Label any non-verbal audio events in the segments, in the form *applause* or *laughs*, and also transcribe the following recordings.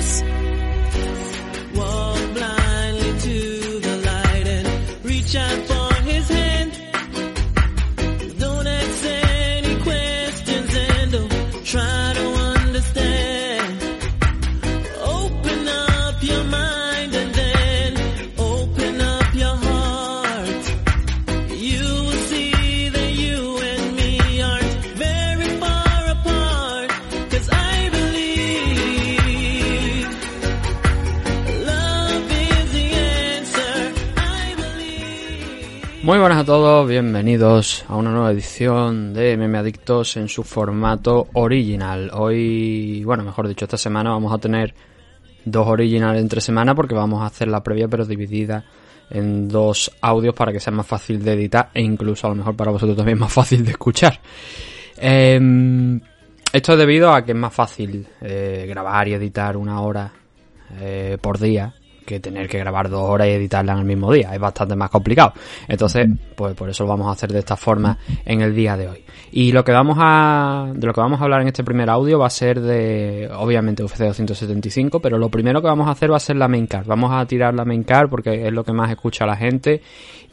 us. Muy buenas a todos, bienvenidos a una nueva edición de Meme Adictos en su formato original. Hoy, bueno, mejor dicho, esta semana vamos a tener dos originales entre semana porque vamos a hacer la previa pero dividida en dos audios para que sea más fácil de editar e incluso a lo mejor para vosotros también más fácil de escuchar. Em, esto es debido a que es más fácil eh, grabar y editar una hora eh, por día que tener que grabar dos horas y editarla en el mismo día. Es bastante más complicado. Entonces, pues por eso lo vamos a hacer de esta forma en el día de hoy. Y lo que vamos a, de lo que vamos a hablar en este primer audio va a ser de, obviamente, UFC 275, pero lo primero que vamos a hacer va a ser la main card. Vamos a tirar la main card porque es lo que más escucha la gente.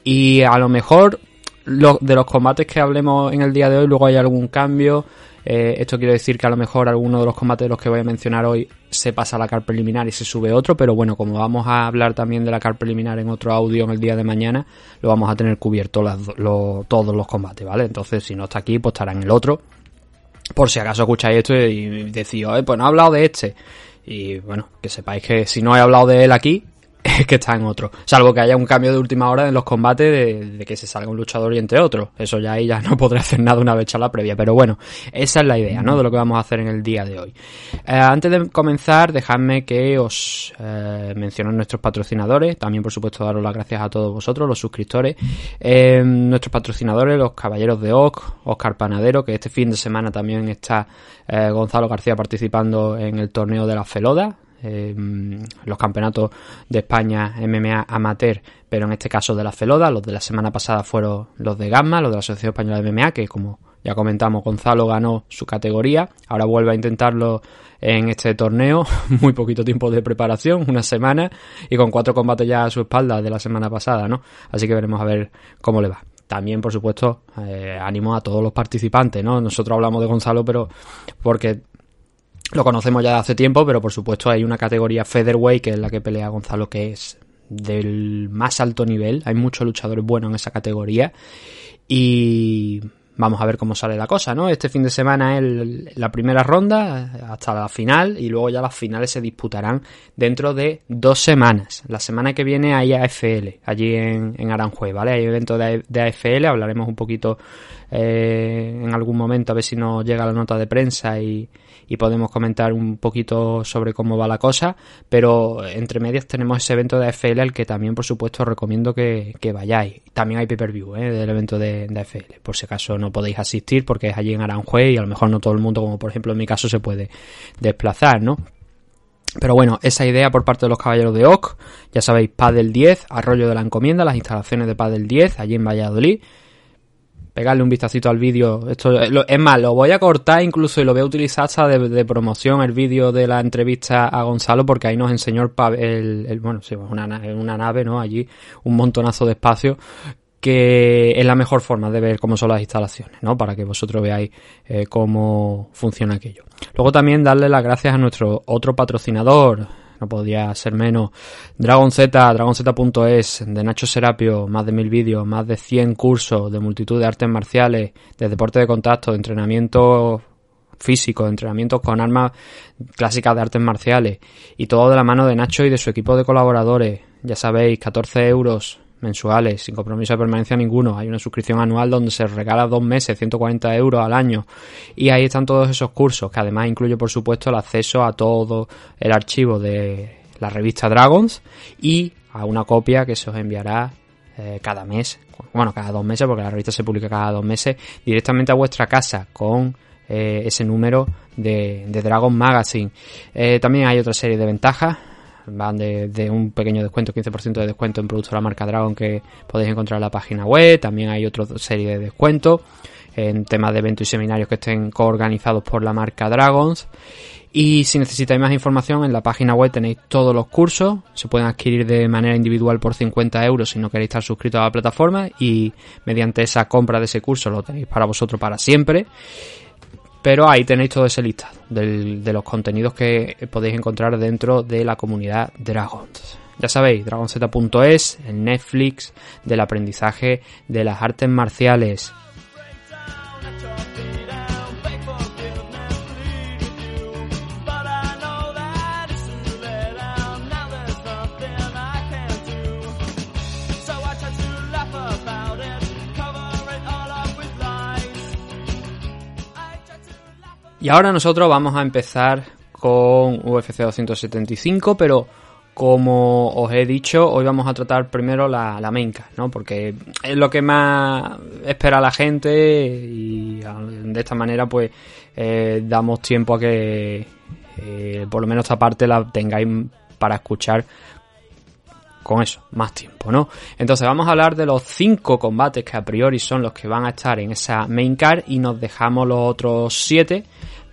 Y a lo mejor lo- de los combates que hablemos en el día de hoy, luego hay algún cambio. Eh, esto quiere decir que a lo mejor alguno de los combates de los que voy a mencionar hoy se pasa a la car preliminar y se sube otro, pero bueno, como vamos a hablar también de la car preliminar en otro audio en el día de mañana, lo vamos a tener cubierto todos los combates, ¿vale? Entonces, si no está aquí, pues estará en el otro. Por si acaso escucháis esto y decís, "Oye, pues no he hablado de este. Y bueno, que sepáis que si no he hablado de él aquí, *laughs* que está en otro. Salvo que haya un cambio de última hora en los combates de, que se salga un luchador y entre otros. Eso ya ahí ya *laughs* no podré hacer nada una vez hecha la previa. Pero bueno, esa es la idea, ¿no? De lo que vamos a hacer en el día de hoy. Eh, antes de comenzar, dejadme que os eh, mencionen nuestros patrocinadores. También, por supuesto, daros las gracias a todos vosotros, los suscriptores. Eh, nuestros patrocinadores, los Caballeros de Oc, Oscar Panadero, que este fin de semana también está eh, Gonzalo García participando en el torneo de la Feloda, eh, los campeonatos de España MMA amateur, pero en este caso de la Feloda. Los de la semana pasada fueron los de Gamma, los de la Asociación Española de MMA, que como ya comentamos, Gonzalo ganó su categoría. Ahora vuelve a intentarlo en este torneo. *laughs* Muy poquito tiempo de preparación, una semana, y con cuatro combates ya a su espalda de la semana pasada, ¿no? Así que veremos a ver cómo le va. También, por supuesto, eh, ánimo a todos los participantes, ¿no? Nosotros hablamos de Gonzalo, pero porque lo conocemos ya de hace tiempo, pero por supuesto hay una categoría featherweight que es la que pelea Gonzalo que es del más alto nivel. Hay muchos luchadores buenos en esa categoría y vamos a ver cómo sale la cosa, ¿no? Este fin de semana es la primera ronda hasta la final y luego ya las finales se disputarán dentro de dos semanas. La semana que viene hay AFL allí en, en Aranjuez, ¿vale? Hay evento de, de AFL, hablaremos un poquito eh, en algún momento a ver si nos llega la nota de prensa y, y podemos comentar un poquito sobre cómo va la cosa, pero entre medias tenemos ese evento de AFL al que también por supuesto recomiendo que, que vayáis. También hay pay-per-view ¿eh? del evento de, de AFL, por si acaso no podéis asistir porque es allí en Aranjuez y a lo mejor no todo el mundo, como por ejemplo en mi caso, se puede desplazar, ¿no? Pero bueno, esa idea por parte de los caballeros de OC, ya sabéis, Padel 10, Arroyo de la Encomienda, las instalaciones de Padel 10, allí en Valladolid. Pegarle un vistacito al vídeo. Esto eh, es más, lo voy a cortar incluso y lo voy a utilizar hasta de, promoción el vídeo de la entrevista a Gonzalo porque ahí nos enseñó el, el, el- bueno, sí, una, na- una nave, ¿no? Allí un montonazo de espacio que es la mejor forma de ver cómo son las instalaciones, ¿no? Para que vosotros veáis eh, cómo funciona aquello. Luego también darle las gracias a nuestro otro patrocinador, no podía ser menos, Dragon Z, dragonz.es, de Nacho Serapio, más de mil vídeos, más de 100 cursos de multitud de artes marciales, de deporte de contacto, de entrenamiento físico, de entrenamientos con armas clásicas de artes marciales y todo de la mano de Nacho y de su equipo de colaboradores. Ya sabéis, 14 euros mensuales, sin compromiso de permanencia ninguno. Hay una suscripción anual donde se regala dos meses, 140 euros al año. Y ahí están todos esos cursos, que además incluye, por supuesto, el acceso a todo el archivo de la revista Dragons y a una copia que se os enviará eh, cada mes, bueno, cada dos meses, porque la revista se publica cada dos meses, directamente a vuestra casa con eh, ese número de, de Dragon Magazine. Eh, también hay otra serie de ventajas van de, un pequeño descuento, 15% de descuento en productos de la marca Dragon que podéis encontrar en la página web. También hay otra serie de descuentos en temas de eventos y seminarios que estén coorganizados por la marca Dragons. Y si necesitáis más información, en la página web tenéis todos los cursos. Se pueden adquirir de manera individual por 50 euros si no queréis estar suscritos a la plataforma. Y mediante esa compra de ese curso lo tenéis para vosotros para siempre. Pero ahí tenéis todo ese listado de los contenidos que podéis encontrar dentro de la comunidad Dragons. Ya sabéis, dragonz.es, el Netflix del aprendizaje de las artes marciales. Y ahora nosotros vamos a empezar con UFC 275, pero como os he dicho, hoy vamos a tratar primero la, la main card, ¿no? Porque es lo que más espera la gente y de esta manera pues eh, damos tiempo a que eh, por lo menos esta parte la tengáis para escuchar con eso, más tiempo, ¿no? Entonces vamos a hablar de los cinco combates que a priori son los que van a estar en esa main card y nos dejamos los otros siete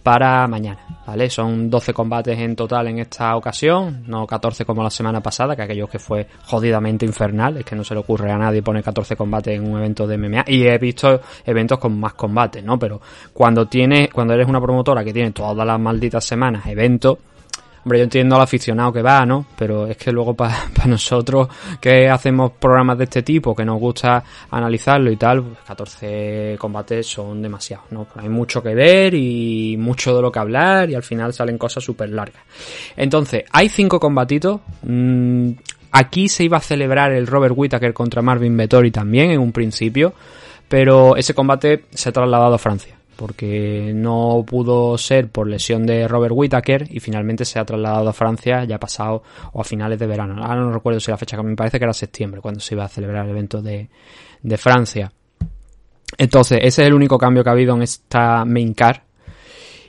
para mañana, ¿vale? Son 12 combates en total en esta ocasión, no 14 como la semana pasada, que aquello que fue jodidamente infernal, es que no se le ocurre a nadie poner 14 combates en un evento de MMA y he visto eventos con más combates, ¿no? Pero cuando tienes, cuando eres una promotora que tiene todas las malditas semanas eventos, Hombre, yo entiendo al aficionado que va, ¿no? Pero es que luego para *laughs* nosotros que hacemos programas de este tipo, que nos gusta analizarlo y tal, 14 pues combates son demasiados, ¿no? Hay mucho que ver y mucho de lo que hablar y al final salen cosas súper largas. Entonces, hay cinco combatitos. Mm, aquí se iba a celebrar el Robert Whittaker contra Marvin Vettori también en un principio, pero ese combate se ha trasladado a Francia porque no pudo ser por lesión de Robert Whittaker y finalmente se ha trasladado a Francia ya pasado o a finales de verano. Ahora no recuerdo si la fecha, me parece que era septiembre cuando se iba a celebrar el evento de, de Francia. Entonces, ese es el único cambio que ha habido en esta main card.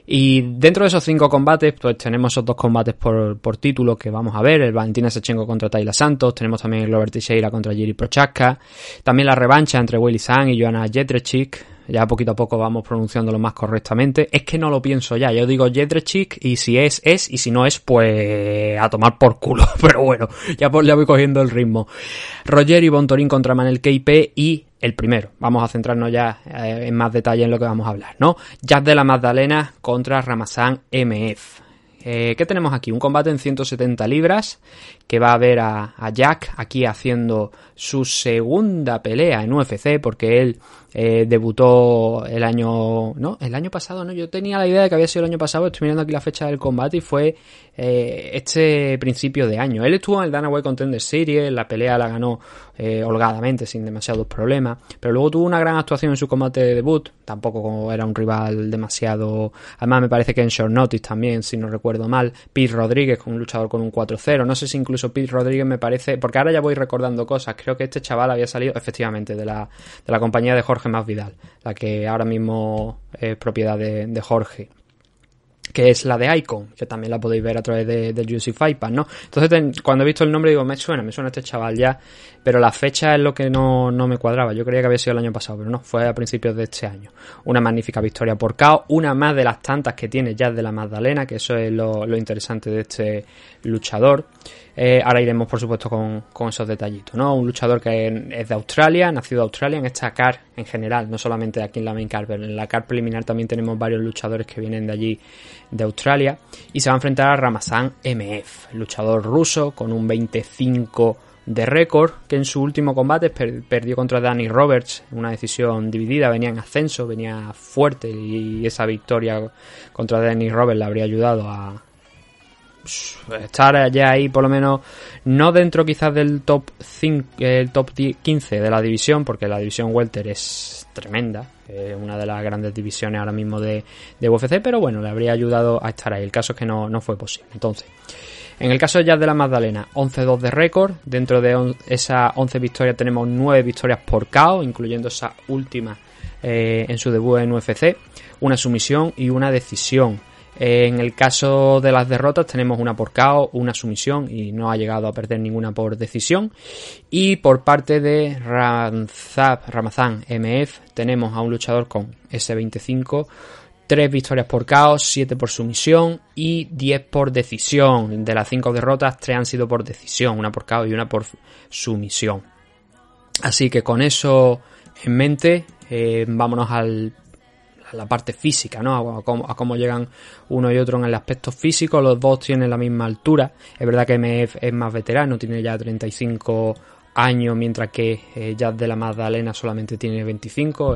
Y dentro de esos cinco combates, pues tenemos esos dos combates por, por título que vamos a ver, el Valentina Sechenko contra Tayla Santos, tenemos también el Robert Teixeira contra Jiri Prochaska, también la revancha entre Willy Zhang y Joanna Jetrechik, ya poquito a poco vamos pronunciándolo más correctamente. Es que no lo pienso ya, yo digo Jedrzejczyk y si es, es, y si no es, pues a tomar por culo. *laughs* Pero bueno, ya, pues, ya voy cogiendo el ritmo. Roger y Bontorín contra Manel KP y el primero. Vamos a centrarnos ya eh, en más detalle en lo que vamos a hablar, ¿no? Jazz de la Magdalena contra Ramazan MF. Eh, ¿Qué tenemos aquí? Un combate en 170 libras que va a ver a, Jack aquí haciendo su segunda pelea en UFC porque él eh, debutó el año, no, el año pasado, no, yo tenía la idea de que había sido el año pasado, estoy mirando aquí la fecha del combate y fue eh, este principio de año. Él estuvo en el Dana White Contender Series, la pelea la ganó eh, holgadamente, sin demasiados problemas, pero luego tuvo una gran actuación en su combate de debut, tampoco era un rival demasiado, además me parece que en Short Notice también, si no recuerdo mal, Pete Rodríguez un luchador con un 4-0, no sé si incluso Pete Rodríguez me parece, porque ahora ya voy recordando cosas, creo que este chaval había salido efectivamente de la, de la compañía de Jorge más Vidal, la que ahora mismo es propiedad de, Jorge que es la de Icon, que también la podéis ver a través del de Juicy Fight ¿no? Entonces, cuando he visto el nombre, digo, me suena, me suena este chaval ya, pero la fecha es lo que no, no, me cuadraba. Yo creía que había sido el año pasado, pero no, fue a principios de este año. Una magnífica victoria por KO, una más de las tantas que tiene ya de la Magdalena, que eso es lo interesante de este luchador. Eh, ahora iremos, por supuesto, con, esos detallitos, ¿no? Un luchador que es de Australia, nacido de Australia, en esta CAR en general, no solamente aquí en la main CAR, pero en la CAR preliminar también tenemos varios luchadores que vienen de allí, de Australia, y se va a enfrentar a Ramazan MF, luchador ruso con un 25 de récord, que en su último combate perdió contra Danny Roberts, una decisión dividida, venía en ascenso, venía fuerte y esa victoria contra Danny Roberts le habría ayudado a, estar ya ahí por lo menos no dentro quizás del top 5, el top 15 de la división porque la división welter es tremenda es una de las grandes divisiones ahora mismo de, de, UFC pero bueno le habría ayudado a estar ahí. El caso es que no, no fue posible. Entonces en el caso ya de la Magdalena 11-2 de récord. Dentro de esas 11 victorias tenemos 9 victorias por KO incluyendo esa última eh, en su debut en UFC una sumisión y una decisión en el caso de las derrotas tenemos una por KO, una sumisión y no ha llegado a perder ninguna por decisión. Y por parte de Ramzab, Ramazan MF tenemos a un luchador con S25 3 victorias por caos, 7 por sumisión y 10 por decisión. De las 5 derrotas, 3 han sido por decisión, una por caos y una por sumisión. Así que con eso en mente, eh, vámonos al, la parte física, ¿no? A, cómo, llegan uno y otro en el aspecto físico. Los dos tienen la misma altura. Es verdad que MF es más veterano, tiene ya 35 años, mientras que eh, Jazz de la Magdalena solamente tiene 25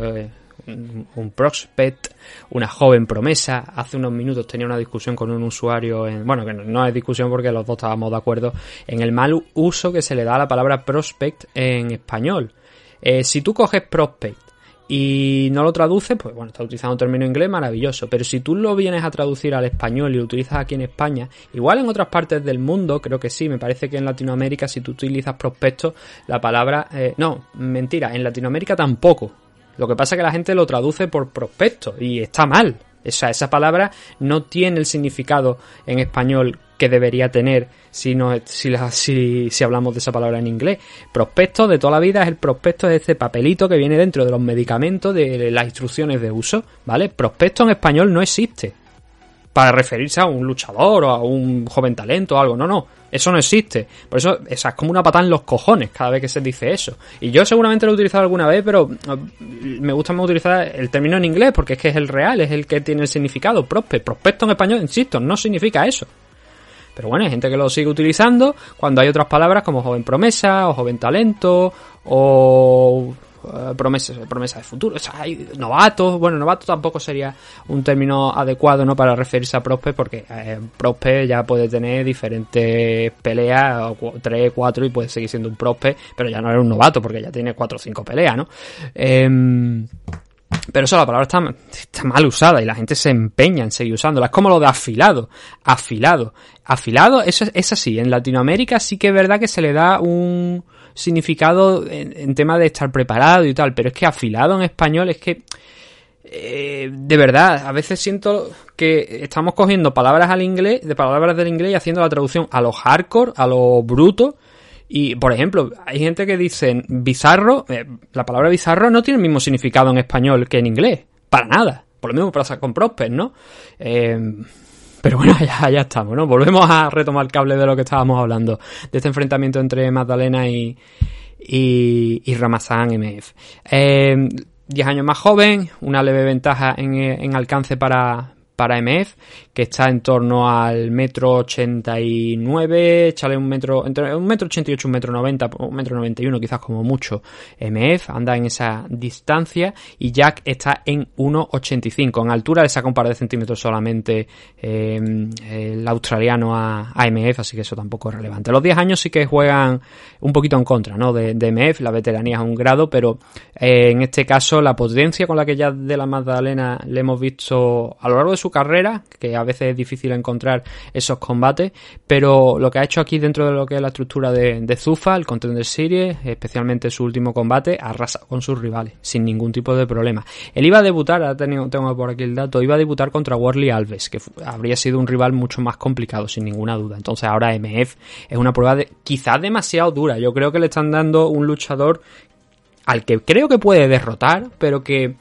un prospect, una joven promesa. Hace unos minutos tenía una discusión con un usuario, en, bueno, que no, es discusión porque los dos estábamos de acuerdo en el mal uso que se le da a la palabra prospect en español. Eh, si tú coges prospect y no lo traduces, pues bueno, está utilizando un término inglés maravilloso. Pero si tú lo vienes a traducir al español y lo utilizas aquí en España, igual en otras partes del mundo, creo que sí, me parece que en Latinoamérica si tú utilizas prospecto, la palabra... Eh, no, mentira, en Latinoamérica tampoco. Lo que pasa es que la gente lo traduce por prospecto y está mal. Esa, palabra no tiene el significado en español que debería tener si, no, si, si, si, hablamos de esa palabra en inglés. Prospecto de toda la vida es el prospecto de este papelito que viene dentro de los medicamentos, de las instrucciones de uso, ¿vale? Prospecto en español no existe para referirse a un luchador o a un joven talento o algo. No, no, eso no existe. Por eso esa es como una patada en los cojones cada vez que se dice eso. Y yo seguramente lo he utilizado alguna vez, pero uh, me gusta más utilizar el término en inglés porque es que es el real, es el que tiene el significado. Prospect, prospecto en español, insisto, no significa eso. Pero bueno, hay gente que lo sigue utilizando cuando hay otras palabras como joven promesa o joven talento o promesas, promesa de futuro. O sea, hay novatos, bueno, novato tampoco sería un término adecuado no para referirse a Prospe porque eh, ya puede tener diferentes peleas, tres, cuatro y puede seguir siendo un Prospe, pero ya no era un novato porque ya tiene cuatro o cinco peleas, ¿no? Em, pero eso, la palabra está, está, mal usada y la gente se empeña en seguir usándola. Es como lo de afilado. Afilado. Afilado, eso es así. En Latinoamérica sí que es verdad que se le da un, significado en, tema de estar preparado y tal, pero es que afilado en español es que eh, de verdad, a veces siento que estamos cogiendo palabras al inglés, de palabras del inglés y haciendo la traducción a lo hardcore, a lo bruto. Y, por ejemplo, hay gente que dice bizarro, eh, la palabra bizarro no tiene el mismo significado en español que en inglés, para nada. Por lo mismo pasa con Prosper, ¿no? Eh, pero bueno, *laughs* ya, ya estamos, ¿no? Volvemos a retomar el cable de lo que estábamos hablando, de este enfrentamiento entre Magdalena y, y, y Ramazán MF. Eh, 10 años más joven, una leve ventaja en, en alcance para, para MF, que está en torno al metro 89, échale un metro, entre un metro 88, un metro 90, un metro 91 quizás como mucho. MF anda en esa distancia y Jack está en 1,85. En altura le saca un par de centímetros solamente em, el australiano a, MF, así que eso tampoco es relevante. Los 10 años sí que juegan un poquito en contra ¿no? de, MF, la veteranía es un grado, pero eh, en este caso la potencia con la que ya de la Magdalena le hemos visto a lo largo de su carrera, que a veces es difícil encontrar esos combates, pero lo que ha hecho aquí dentro de lo que es la estructura de, de Zufa, el Contender Series, especialmente su último combate, arrasa con sus rivales, sin ningún tipo de problema. Él iba a debutar, ahora tengo, tengo por aquí el dato, iba a debutar contra Warley Alves, que habría sido un rival mucho más complicado, sin ninguna duda. Entonces ahora MF es una prueba de, quizás demasiado dura. Yo creo que le están dando un luchador al que creo que puede derrotar, pero que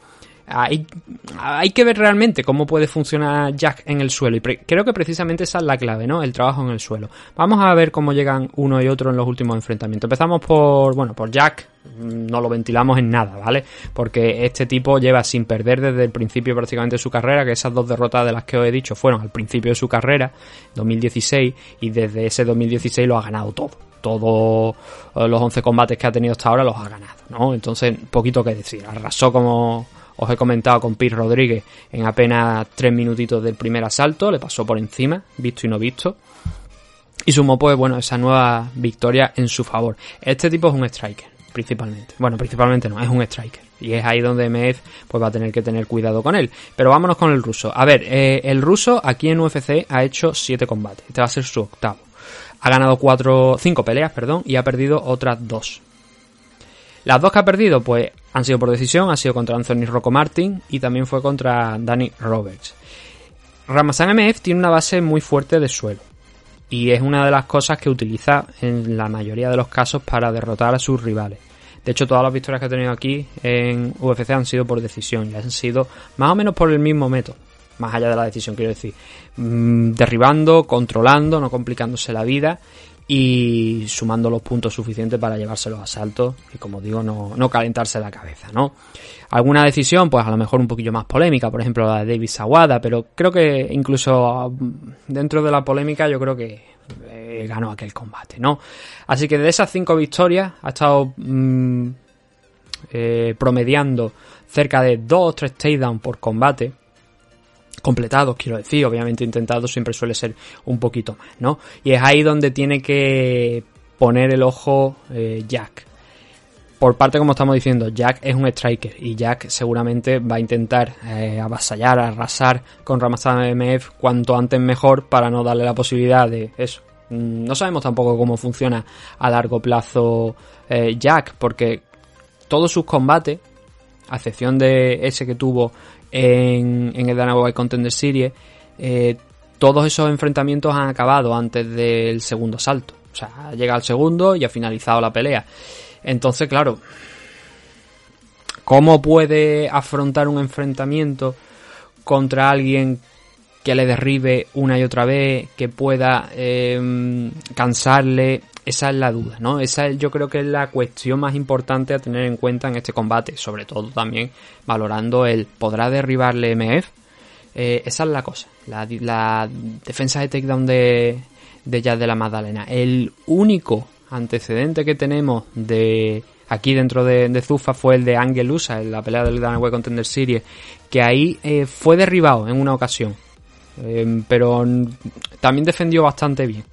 hay, que ver realmente cómo puede funcionar Jack en el suelo. Y creo que precisamente esa es la clave, ¿no? El trabajo en el suelo. Vamos a ver cómo llegan uno y otro en los últimos enfrentamientos. Empezamos por, bueno, por Jack. No lo ventilamos en nada, ¿vale? Porque este tipo lleva sin perder desde el principio prácticamente de su carrera, que esas dos derrotas de las que os he dicho fueron al principio de su carrera, 2016, y desde ese 2016 lo ha ganado todo todos los 11 combates que ha tenido hasta ahora los ha ganado, ¿no? Entonces, poquito que decir. Arrasó como, os he comentado con Pete Rodríguez en apenas tres minutitos del primer asalto, le pasó por encima, visto y no visto. Y sumó pues bueno esa nueva victoria en su favor. Este tipo es un striker, principalmente. Bueno, principalmente no, es un striker. Y es ahí donde MF pues va a tener que tener cuidado con él. Pero vámonos con el ruso. A ver, eh, el ruso aquí en UFC ha hecho siete combates. Este va a ser su octavo. Ha ganado cuatro, cinco peleas, perdón, y ha perdido otras dos. Las dos que ha perdido, pues han sido por decisión, ha sido contra Anthony Rocco Martin y también fue contra Danny Roberts. Ramazan MF tiene una base muy fuerte de suelo y es una de las cosas que utiliza en la mayoría de los casos para derrotar a sus rivales. De hecho, todas las victorias que ha tenido aquí en UFC han sido por decisión y han sido más o menos por el mismo método. más allá de la decisión, quiero decir, mm, derribando, controlando, no complicándose la vida y sumando los puntos suficientes para llevarse los asaltos y como digo no, no calentarse la cabeza ¿no? alguna decisión pues a lo mejor un poquillo más polémica por ejemplo la de David Sawada pero creo que incluso mm, dentro de la polémica yo creo que eh, ganó aquel combate ¿no? así que de esas cinco victorias ha estado mm, eh, promediando cerca de dos o tres takedowns por combate completados, quiero decir, obviamente intentado siempre suele ser un poquito más, ¿no? Y es ahí donde tiene que poner el ojo eh, Jack. Por parte, como estamos diciendo, Jack es un striker y Jack seguramente va a intentar eh, avasallar, arrasar con Ramazan MF cuanto antes mejor para no darle la posibilidad de eso. Mm, no sabemos tampoco cómo funciona a largo plazo eh, Jack, porque todos sus combates, a excepción de ese que tuvo en, en el Dana White Contender Series, eh, todos esos enfrentamientos han acabado antes del segundo salto. O sea, llega al segundo y ha finalizado la pelea. Entonces, claro, ¿cómo puede afrontar un enfrentamiento contra alguien que le derribe una y otra vez, que pueda eh, cansarle? Esa es la duda, ¿no? Esa yo creo que es la cuestión más importante a tener en cuenta en este combate, sobre todo también valorando el ¿podrá derribarle MF? Eh, esa es la cosa, la, defensa de takedown de, de Jazz de la Magdalena. El único antecedente que tenemos de aquí dentro de, Zufa fue el de Angel Usa en la pelea del Danaway Contender Series, que ahí eh, fue derribado en una ocasión, eh, pero también defendió bastante bien.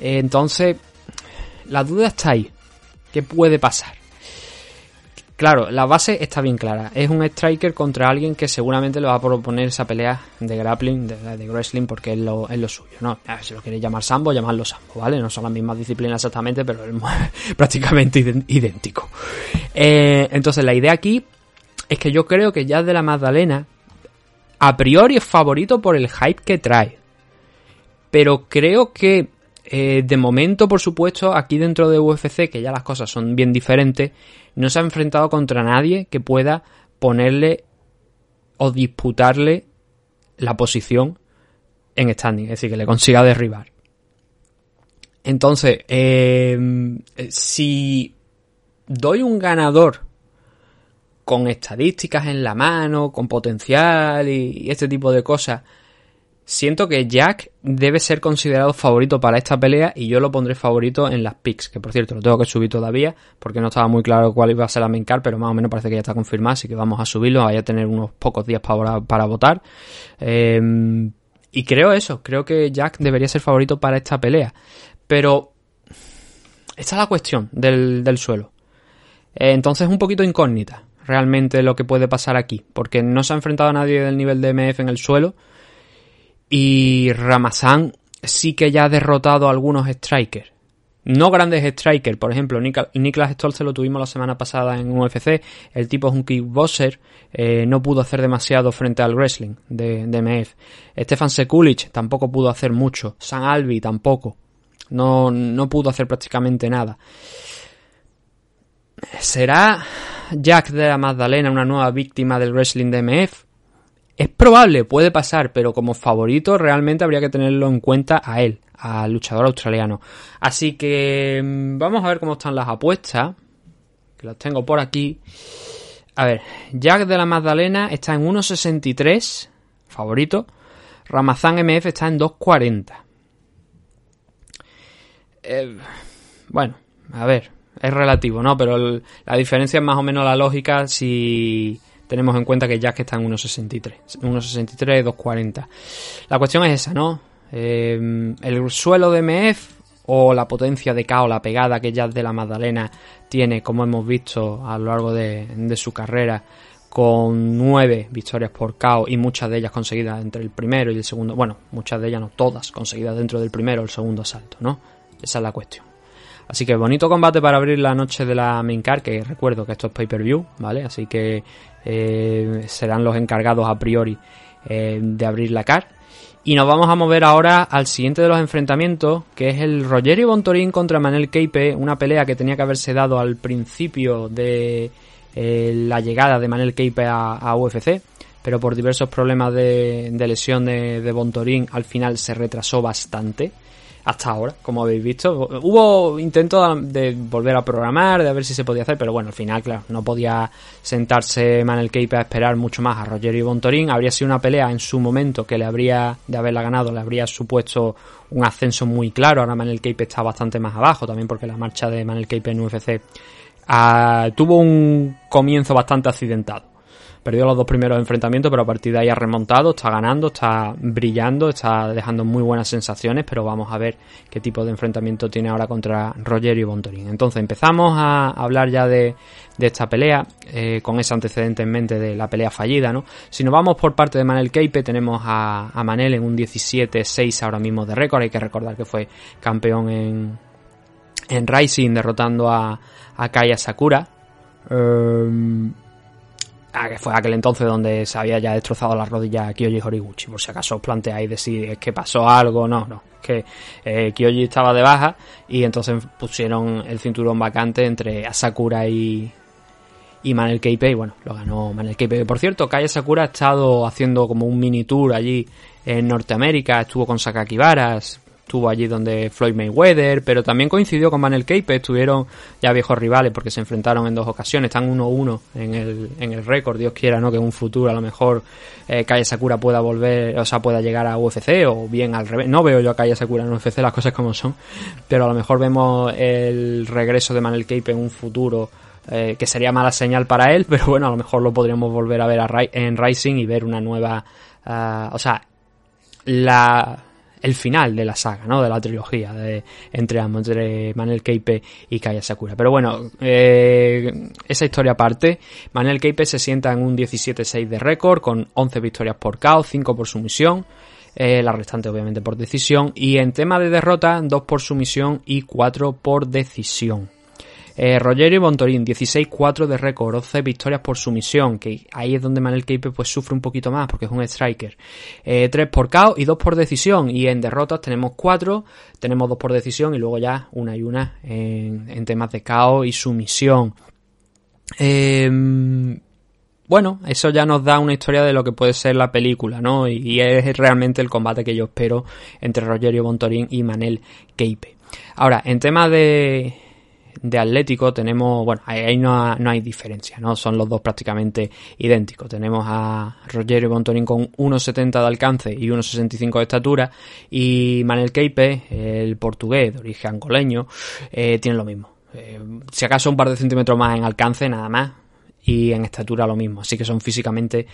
entonces, la duda está ahí. ¿Qué puede pasar? Claro, la base está bien clara. Es un striker contra alguien que seguramente le va a proponer esa pelea de grappling, de, wrestling, porque es lo, es lo suyo, ¿no? Si lo queréis llamar sambo, llamadlo sambo, ¿vale? No son las mismas disciplinas exactamente, pero es *laughs* prácticamente idéntico. Eh, entonces, la idea aquí es que yo creo que ya de la Magdalena, a priori es favorito por el hype que trae. Pero creo que eh, de momento, por supuesto, aquí dentro de UFC, que ya las cosas son bien diferentes, no se ha enfrentado contra nadie que pueda ponerle o disputarle la posición en standing, es decir, que le consiga derribar. Entonces, eh, si doy un ganador con estadísticas en la mano, con potencial y este tipo de cosas, Siento que Jack debe ser considerado favorito para esta pelea y yo lo pondré favorito en las picks, que por cierto lo tengo que subir todavía porque no estaba muy claro cuál iba a ser la main card, pero más o menos parece que ya está confirmado, así que vamos a subirlo, vaya a tener unos pocos días para, para votar. Em, y creo eso, creo que Jack debería ser favorito para esta pelea. Pero esta es la cuestión del, del suelo. Eh, entonces es un poquito incógnita realmente lo que puede pasar aquí, porque no se ha enfrentado a nadie del nivel de MF en el suelo y Ramazan sí que ya ha derrotado a algunos strikers. No grandes strikers, por ejemplo, Niklas Stolze lo tuvimos la semana pasada en UFC. El tipo es un kickboxer, eh, no pudo hacer demasiado frente al wrestling de, de MF. Stefan Sekulic tampoco pudo hacer mucho. San Albi tampoco. No, no pudo hacer prácticamente nada. ¿Será Jack de la Magdalena una nueva víctima del wrestling de MF? Es probable, puede pasar, pero como favorito realmente habría que tenerlo en cuenta a él, al luchador australiano. Así que mm, vamos a ver cómo están las apuestas, que las tengo por aquí. A ver, Jack de la Magdalena está en 1.63, favorito. Ramazán MF está en 2.40. Eh, bueno, a ver, es relativo, ¿no? Pero la diferencia es más o menos la lógica si tenemos en cuenta que Jack está en 1.63. 1.63, 2.40. La cuestión es esa, ¿no? Eh, el suelo de MF o la potencia de KO, la pegada que Jack de la Magdalena tiene, como hemos visto a lo largo de, su carrera, con nueve victorias por KO y muchas de ellas conseguidas entre el primero y el segundo. Bueno, muchas de ellas no todas conseguidas dentro del primero o el segundo asalto, ¿no? Esa es la cuestión. Así que bonito combate para abrir la noche de la main card, que recuerdo que esto es pay-per-view, ¿vale? Así que eh, serán los encargados a priori eh, de abrir la car. Y nos vamos a mover ahora al siguiente de los enfrentamientos, que es el Rogerio Bontorín contra Manel Keipe, una pelea que tenía que haberse dado al principio de eh, la llegada de Manel Keipe a, UFC. pero por diversos problemas de, de lesión de, de Bontorín al final se retrasó bastante hasta ahora, como habéis visto. Hubo intentos de volver a programar, de ver si se podía hacer, pero bueno, al final, claro, no podía sentarse Manel Cape a esperar mucho más a Rogerio Bontorín. Habría sido una pelea en su momento que le habría, de haberla ganado, le habría supuesto un ascenso muy claro. Ahora Manel Cape está bastante más abajo, también porque la marcha de Manel Cape en UFC ah, tuvo un comienzo bastante accidentado perdió los dos primeros enfrentamientos, pero a partir de ahí ha remontado, está ganando, está brillando, está dejando muy buenas sensaciones, pero vamos a ver qué tipo de enfrentamiento tiene ahora contra Rogerio Bontorín. Entonces empezamos a hablar ya de, esta pelea, eh, con ese antecedente en mente de la pelea fallida, ¿no? Si nos vamos por parte de Manel Keipe, tenemos a, Manel en un 17-6 ahora mismo de récord, hay que recordar que fue campeón en, en Rising derrotando a, a Kaya Sakura. Em, fue aquel entonces donde se había ya destrozado la rodilla Kyoji Horiguchi. Por si acaso os planteáis de si es que pasó algo, no, no. Que eh, Kyoji estaba de baja y entonces pusieron el cinturón vacante entre Asakura y, y Manel Keipe y bueno, lo ganó Manel Keipe. Por cierto, Kaya Sakura ha estado haciendo como un mini tour allí en Norteamérica, estuvo con Sakaki Baras, estuvo allí donde Floyd Mayweather, pero también coincidió con Manel Cape, estuvieron ya viejos rivales porque se enfrentaron en dos ocasiones, están 1-1 en el, en el récord, Dios quiera, ¿no? Que en un futuro a lo mejor eh, Kaya Sakura pueda volver, o sea, pueda llegar a UFC o bien al revés. No veo yo a Kaya Sakura en UFC, las cosas como son, pero a lo mejor vemos el regreso de Manel Cape en un futuro. Eh, que sería mala señal para él, pero bueno, a lo mejor lo podríamos volver a ver en Rising y ver una nueva, ah, o sea, la el final de la saga, ¿no? De la trilogía de, entre ambos, entre Manel Keipe y Kaya Sakura. Pero bueno, eh, esa historia aparte, Manel Keipe se sienta en un 17-6 de récord con 11 victorias por KO, 5 por sumisión. Eh, la restante obviamente por decisión y en tema de derrota 2 por sumisión y 4 por decisión. Eh, Rogerio Bontorín, 16-4 de récord, 11 victorias por sumisión, que ahí es donde Manel Keipe pues sufre un poquito más porque es un striker. 3 eh, por KO y 2 por decisión. Y en derrotas tenemos 4, tenemos 2 por decisión y luego ya una y una en, temas de KO y sumisión. Em, bueno, eso ya nos da una historia de lo que puede ser la película, ¿no? Y, es realmente el combate que yo espero entre Rogerio Bontorín y Manel Keipe. Ahora, en tema de, de Atlético tenemos, bueno, ahí no, no, hay diferencia, ¿no? Son los dos prácticamente idénticos. Tenemos a Rogerio Bontorín con 1,70 de alcance y 1,65 de estatura y Manel Keipe, el portugués de origen angoleño, eh, tiene lo mismo. Eh, si acaso un par de centímetros más en alcance, nada más, y en estatura lo mismo. Así que son físicamente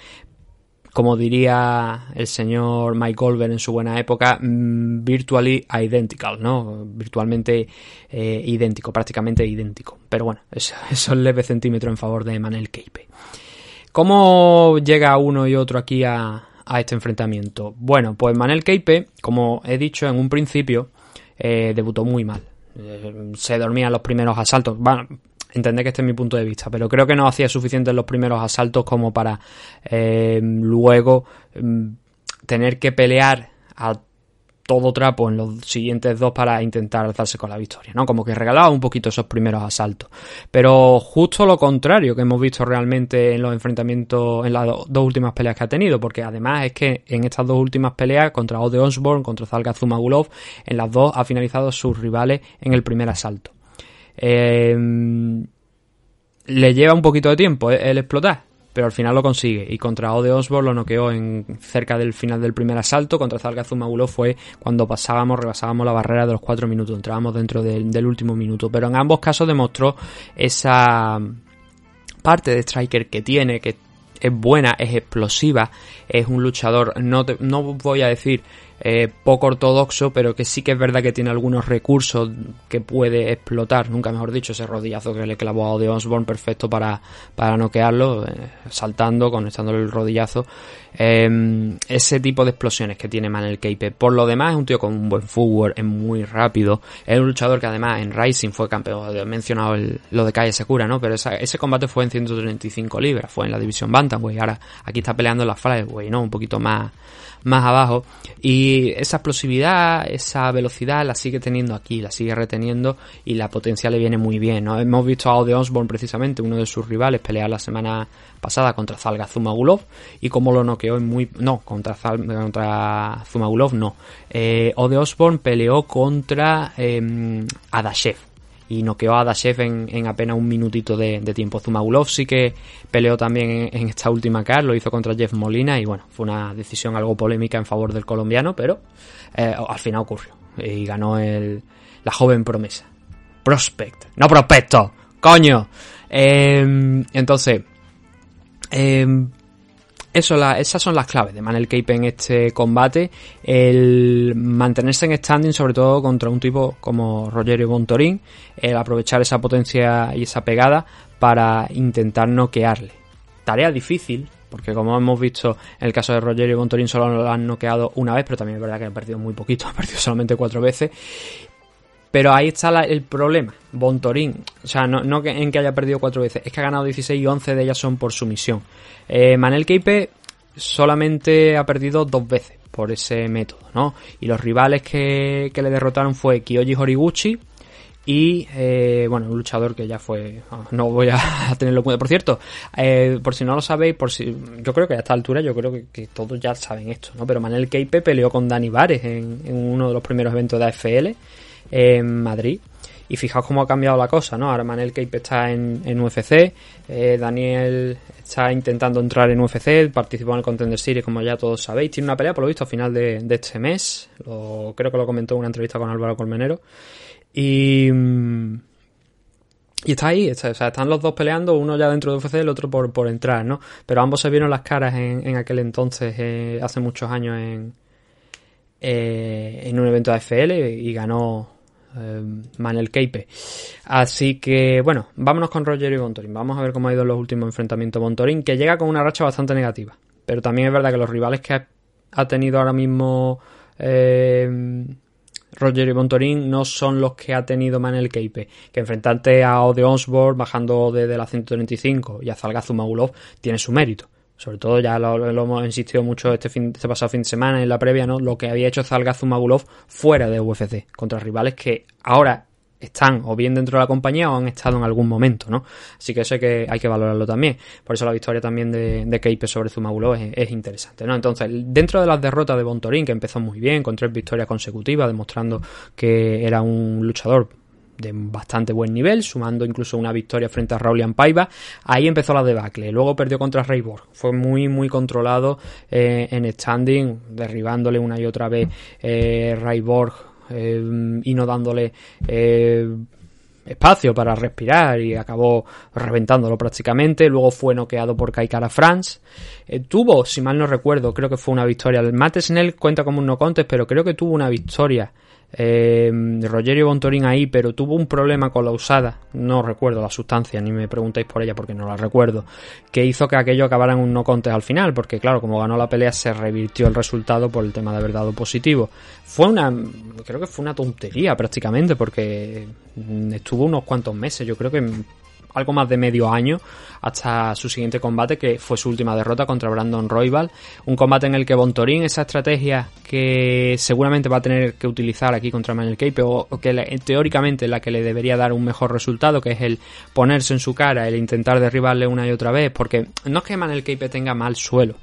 como diría el señor Mike Goldberg en su buena época, mm, virtually identical, ¿no? Virtualmente eh, idéntico, prácticamente idéntico. Pero bueno, eso, *laughs* es leve centímetro en favor de Manel Keipe. ¿Cómo llega uno y otro aquí a, este enfrentamiento? Bueno, pues Manel Keipe, como he dicho en un principio, eh, debutó muy mal. Eh, se dormía en los primeros asaltos. Bueno, Entendé que este es mi punto de vista, pero creo que no hacía suficiente en los primeros asaltos como para eh, luego mm, tener que pelear a todo trapo en los siguientes dos para intentar alzarse con la victoria, ¿no? Como que regalaba un poquito esos primeros asaltos. Pero justo lo contrario que hemos visto realmente en los enfrentamientos, en las dos últimas peleas que ha tenido, porque además es que en estas dos últimas peleas, contra Ode Osborne, contra Zalga Zumagulov, en las dos ha finalizado sus rivales en el primer asalto. Em, le lleva un poquito de tiempo eh, el explotar, pero al final lo consigue. Y contra Ode Osborne lo noqueó en cerca del final del primer asalto. Contra Zalgazumagulov fue cuando pasábamos, rebasábamos la barrera de los cuatro minutos, entrábamos dentro del último minuto. Pero en ambos casos demostró esa parte de striker que tiene, que es buena, es explosiva, es un luchador, no, no voy a decir eh, poco ortodoxo, pero que sí que es verdad que tiene algunos recursos que puede explotar, nunca mejor dicho, ese rodillazo que le clavó a de Osborne perfecto para, para noquearlo, eh, saltando, conectándole el rodillazo. Em, ese tipo de explosiones que tiene Manel Keipe. Por lo demás, es un tío con un buen footwork, es muy rápido. Es un luchador que además en Rising fue campeón. He mencionado lo de Calle Sakura, ¿no? Pero ese combate fue en 135 libras, fue en la división Bantamweight. Ahora aquí está peleando en la Flyweight, ¿no? Un poquito más, más abajo. Y esa explosividad, esa velocidad la sigue teniendo aquí, la sigue reteniendo y la potencia le viene muy bien. ¿no? Hemos visto a Ode Osborne precisamente, uno de sus rivales, pelear la semana pasada contra Zalga Zumagulov y como lo noqueó en muy... No, contra, Zal, contra Zumagulov no. Eh, Ode Osborne peleó contra eh, Adashev y noqueó a Adashev en, en, apenas un minutito de, tiempo. Zumagulov sí que peleó también en, esta última car, lo hizo contra Jeff Molina y bueno, fue una decisión algo polémica en favor del colombiano, pero eh, al final ocurrió y ganó el, la joven promesa. Prospect, no prospecto, coño. Eh, entonces, eh, esas son las claves de Manel Cape en este combate. El mantenerse en standing, sobre todo contra un tipo como Rogerio Bontorín. El aprovechar esa potencia y esa pegada para intentar noquearle. Tarea difícil, porque como hemos visto en el caso de Rogerio Bontorín solo lo han noqueado una vez, pero también es verdad que ha perdido muy poquito, *laughs* ha perdido solamente cuatro veces. Pero ahí está el problema. Bontorín, o sea, no, no que, en que haya perdido cuatro veces, es que ha ganado 16 y 11 de ellas son por sumisión. Eh, Manel Keipe solamente ha perdido dos veces por ese método, ¿no? Y los rivales que, que le derrotaron fue Kiyoji Horiguchi y, eh, bueno, un luchador que ya fue... No voy a *laughs* tenerlo en cuenta. Por cierto, eh, por si no lo sabéis, por si yo creo que a esta altura yo creo que, que todos ya saben esto, ¿no? Pero Manel Keipe peleó con Dani Vares en, en uno de los primeros eventos de AFL en Madrid. Y fijaos cómo ha cambiado la cosa, ¿no? Ahora Manel Cape está en, en UFC, eh, Daniel está intentando entrar en UFC, participó en el Contender Series, como ya todos sabéis. Tiene una pelea, por lo visto, a final de, de este mes. Lo, creo que lo comentó en una entrevista con Álvaro Colmenero. Y... Y está ahí, están los dos peleando, uno ya dentro de UFC, el otro por, por entrar, ¿no? Pero ambos se vieron las caras en, en aquel entonces, eh, hace muchos años, en, eh, en un evento de AFL y ganó Manel Keipe. Así que, bueno, vámonos con Rogerio Bontorin. Vamos a ver cómo ha ido los últimos enfrentamientos Bontorin, que llega con una racha bastante negativa. Pero también es verdad que los rivales que ha, tenido ahora mismo eh, Rogerio Bontorin no son los que ha tenido Manel Keipe. Que enfrentarte a Ode Osborne bajando desde la 135 y a Zalgazu Magulov tiene su mérito sobre todo ya lo, hemos insistido mucho este, fin, este pasado fin de semana en la previa, ¿no? Lo que había hecho Zalgazu Magulov fuera de UFC, contra rivales que ahora están o bien dentro de la compañía o han estado en algún momento, ¿no? Así que eso hay que, hay que valorarlo también. Por eso la victoria también de, de Keipe sobre Zumagulov es, es, interesante, ¿no? Entonces, dentro de las derrotas de Bontorín, que empezó muy bien, con tres victorias consecutivas, demostrando que era un luchador de bastante buen nivel, sumando incluso una victoria frente a Raulian Paiva. Ahí empezó la debacle. Luego perdió contra Rayborg. Fue muy, muy controlado eh, en standing, derribándole una y otra vez eh, Rayborg eh, y no dándole eh, espacio para respirar y acabó reventándolo prácticamente. Luego fue noqueado por Kaikara France. Eh, tuvo, si mal no recuerdo, creo que fue una victoria. El Matt Snell cuenta como un no contest, pero creo que tuvo una victoria eh, Rogerio Bontorín ahí, pero tuvo un problema con la usada, no recuerdo la sustancia, ni me preguntéis por ella porque no la recuerdo, que hizo que aquello acabara en un no contest al final, porque claro, como ganó la pelea se revirtió el resultado por el tema de haber dado positivo. Fue una, creo que fue una tontería prácticamente, porque estuvo unos cuantos meses, yo creo que algo más de medio año hasta su siguiente combate que fue su última derrota contra Brandon Royval. Un combate en el que Bontorín esa estrategia que seguramente va a tener que utilizar aquí contra Manel Cape o, que teóricamente la que le debería dar un mejor resultado que es el ponerse en su cara el intentar derribarle una y otra vez porque no es que Manel Cape tenga mal suelo.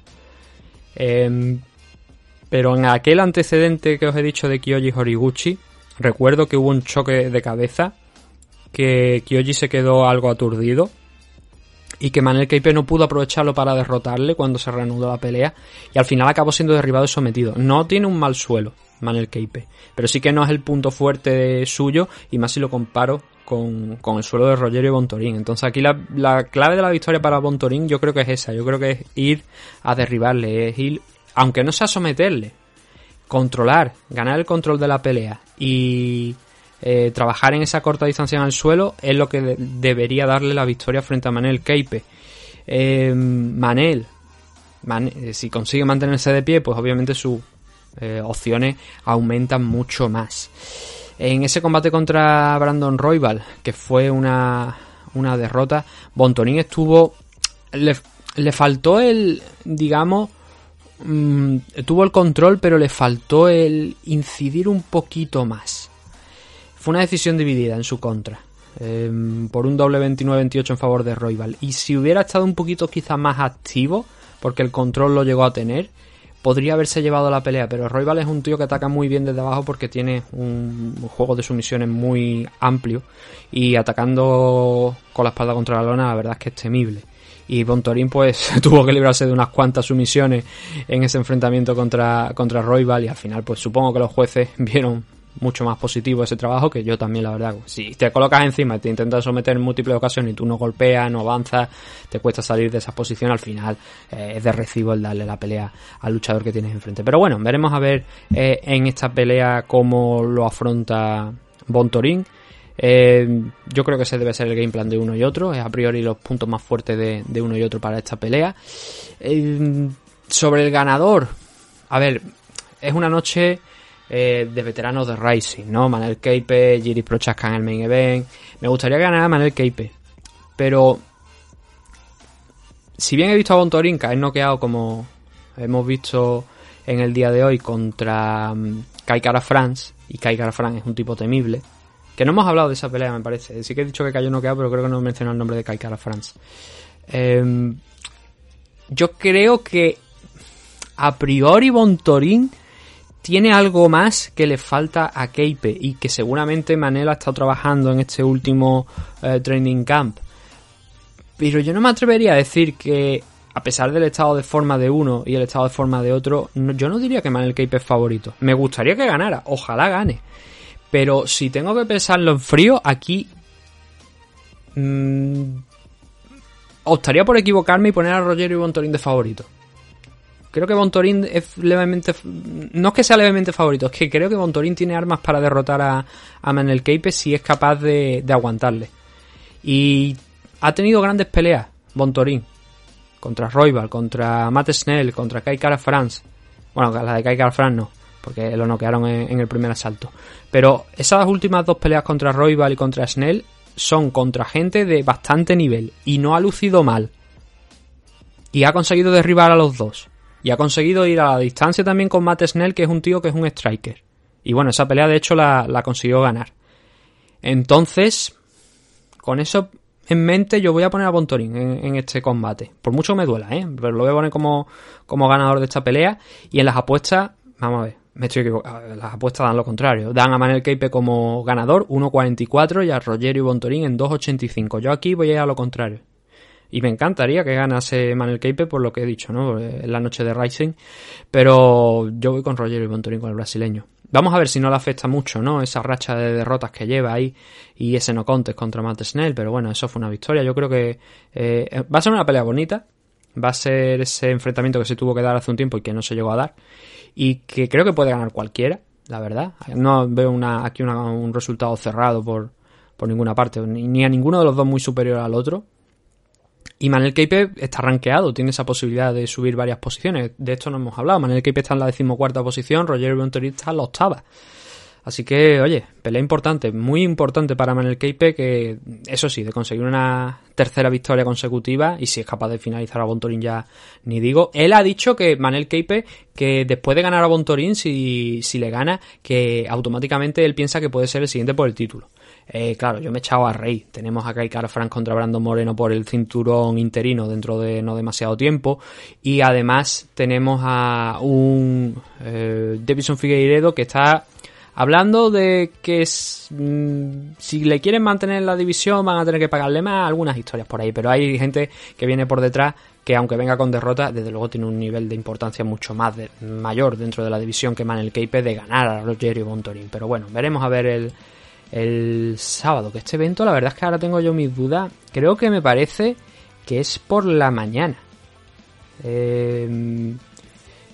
Eh, pero en aquel antecedente que os he dicho de Kyoji Horiguchi recuerdo que hubo un choque de cabeza que Kyoji se quedó algo aturdido y que Manel Keipe no pudo aprovecharlo para derrotarle cuando se reanudó la pelea y al final acabó siendo derribado y sometido. No tiene un mal suelo Manel Keipe, pero sí que no es el punto fuerte suyo y más si lo comparo con, con el suelo de Rogerio Bontorín. Entonces aquí la, la, clave de la victoria para Bontorín yo creo que es esa, yo creo que es ir a derribarle, es ir, aunque no sea someterle, controlar, ganar el control de la pelea y eh, trabajar en esa corta distancia en el suelo es lo que de debería darle la victoria frente a Manel Keipe. Eh, Manel, Man eh, si consigue mantenerse de pie, pues obviamente sus opciones aumentan mucho más. En ese combate contra Brandon Royval, que fue una, una derrota, Bontonin estuvo. Le, le faltó el, digamos, mm, tuvo el control, pero le faltó el incidir un poquito más. Fue una decisión dividida en su contra. em, por un doble 29-28 en favor de Royal. Y si hubiera estado un poquito quizá más activo, porque el control lo llegó a tener, podría haberse llevado la pelea. Pero Royal es un tío que ataca muy bien desde abajo porque tiene un juego de sumisiones muy amplio. Y atacando con la espalda contra la lona, la verdad es que es temible y Bontorin pues *laughs* tuvo que librarse de unas cuantas sumisiones en ese enfrentamiento contra, contra y al final pues supongo que los jueces *laughs* vieron mucho más positivo ese trabajo que yo también la verdad si te colocas encima te intentas someter en múltiples ocasiones y tú no golpeas no avanzas te cuesta salir de esa posición al final eh, es de recibo el darle la pelea al luchador que tienes enfrente pero bueno veremos a ver eh, en esta pelea cómo lo afronta Bontorin eh, yo creo que ese debe ser el game plan de uno y otro. Es a priori los puntos más fuertes de, de uno y otro para esta pelea. Eh, sobre el ganador. A ver, es una noche eh, de veteranos de Rising, ¿no? Manel Keipe, Giri Prochaska en el main event. Me gustaría ganar a Manel Keipe. Pero... Si bien he visto a Bontorin caer noqueado como hemos visto en el día de hoy contra um, Kai Kara France, y Kai Kara France es un tipo temible, que no hemos hablado de esa pelea, me parece. Sí que he dicho que cayó noqueado, pero creo que no he mencionado el nombre de Kai Kara France. Eh, yo creo que a priori Bontorin tiene algo más que le falta a Keipe y que seguramente Manel ha estado trabajando en este último eh, training camp. Pero yo no me atrevería a decir que a pesar del estado de forma de uno y el estado de forma de otro, yo no diría que Manel Keipe es favorito. Me gustaría que ganara, ojalá gane. Pero si tengo que pensarlo en frío, aquí mmm, optaría por equivocarme y poner a Rogerio y Bontorin de favorito. Creo que Bontorin es levemente. No es que sea levemente favorito, es que creo que Bontorin tiene armas para derrotar a, a Manel Keipe si es capaz de, aguantarle. Y ha tenido grandes peleas, Bontorin. Contra Roybal, contra Matt Snell, contra Kai Kara France. Bueno, la de Kai Kara France no, porque lo noquearon en, en el primer asalto. Pero esas últimas dos peleas contra Roybal y contra Snell son contra gente de bastante nivel y no ha lucido mal. Y ha conseguido derribar a los dos. Y ha conseguido ir a la distancia también con Matt Snell, que es un tío que es un striker. Y bueno, esa pelea de hecho la, la consiguió ganar. Entonces, con eso en mente, yo voy a poner a Bontorin en, en, este combate. Por mucho me duela, ¿eh? Pero lo voy a poner como, como ganador de esta pelea. Y en las apuestas, vamos a ver, me estoy equivocando. Las apuestas dan lo contrario. Dan a Manel Keipe como ganador 1.44 y a Rogerio y Bontorin en 2.85. Yo aquí voy a ir a lo contrario. Y me encantaría que ganase Manel Keipe por lo que he dicho, ¿no? En la noche de Rising. Pero yo voy con Rogerio y Bontorin, con el brasileño. Vamos a ver si no le afecta mucho, ¿no? Esa racha de derrotas que lleva ahí y ese no contest contra Matt Snell. Pero bueno, eso fue una victoria. Yo creo que eh, va a ser una pelea bonita. Va a ser ese enfrentamiento que se tuvo que dar hace un tiempo y que no se llegó a dar. Y que creo que puede ganar cualquiera, la verdad. No veo una, aquí una, un resultado cerrado por, por ninguna parte. Ni a ninguno de los dos muy superior al otro. Y Manel Keipe está rankeado, tiene esa posibilidad de subir varias posiciones. De esto no hemos hablado. Manel Keipe está en la decimocuarta posición, Roger Bontorin está en la octava. Así que, oye, pelea importante, muy importante para Manel Keipe, que eso sí, de conseguir una tercera victoria consecutiva, y si es capaz de finalizar a Bontorin ya ni digo. Él ha dicho que Manel Keipe, que después de ganar a Bontorin, si, si le gana, que automáticamente él piensa que puede ser el siguiente por el título. Eh, claro, yo me he echado a rey. Tenemos a Kai France contra Brandon Moreno por el cinturón interino dentro de no demasiado tiempo. Y además tenemos a un eh, Davison Figueiredo que está hablando de que mmm, si le quieren mantener en la división van a tener que pagarle más. Algunas historias por ahí. Pero hay gente que viene por detrás que aunque venga con derrota, desde luego tiene un nivel de importancia mucho más mayor dentro de la división que Manel Keipe de ganar a Rogerio Bontorin. Pero bueno, veremos a ver el el sábado, que este evento la verdad es que ahora tengo yo mis dudas, creo que me parece que es por la mañana. Eh,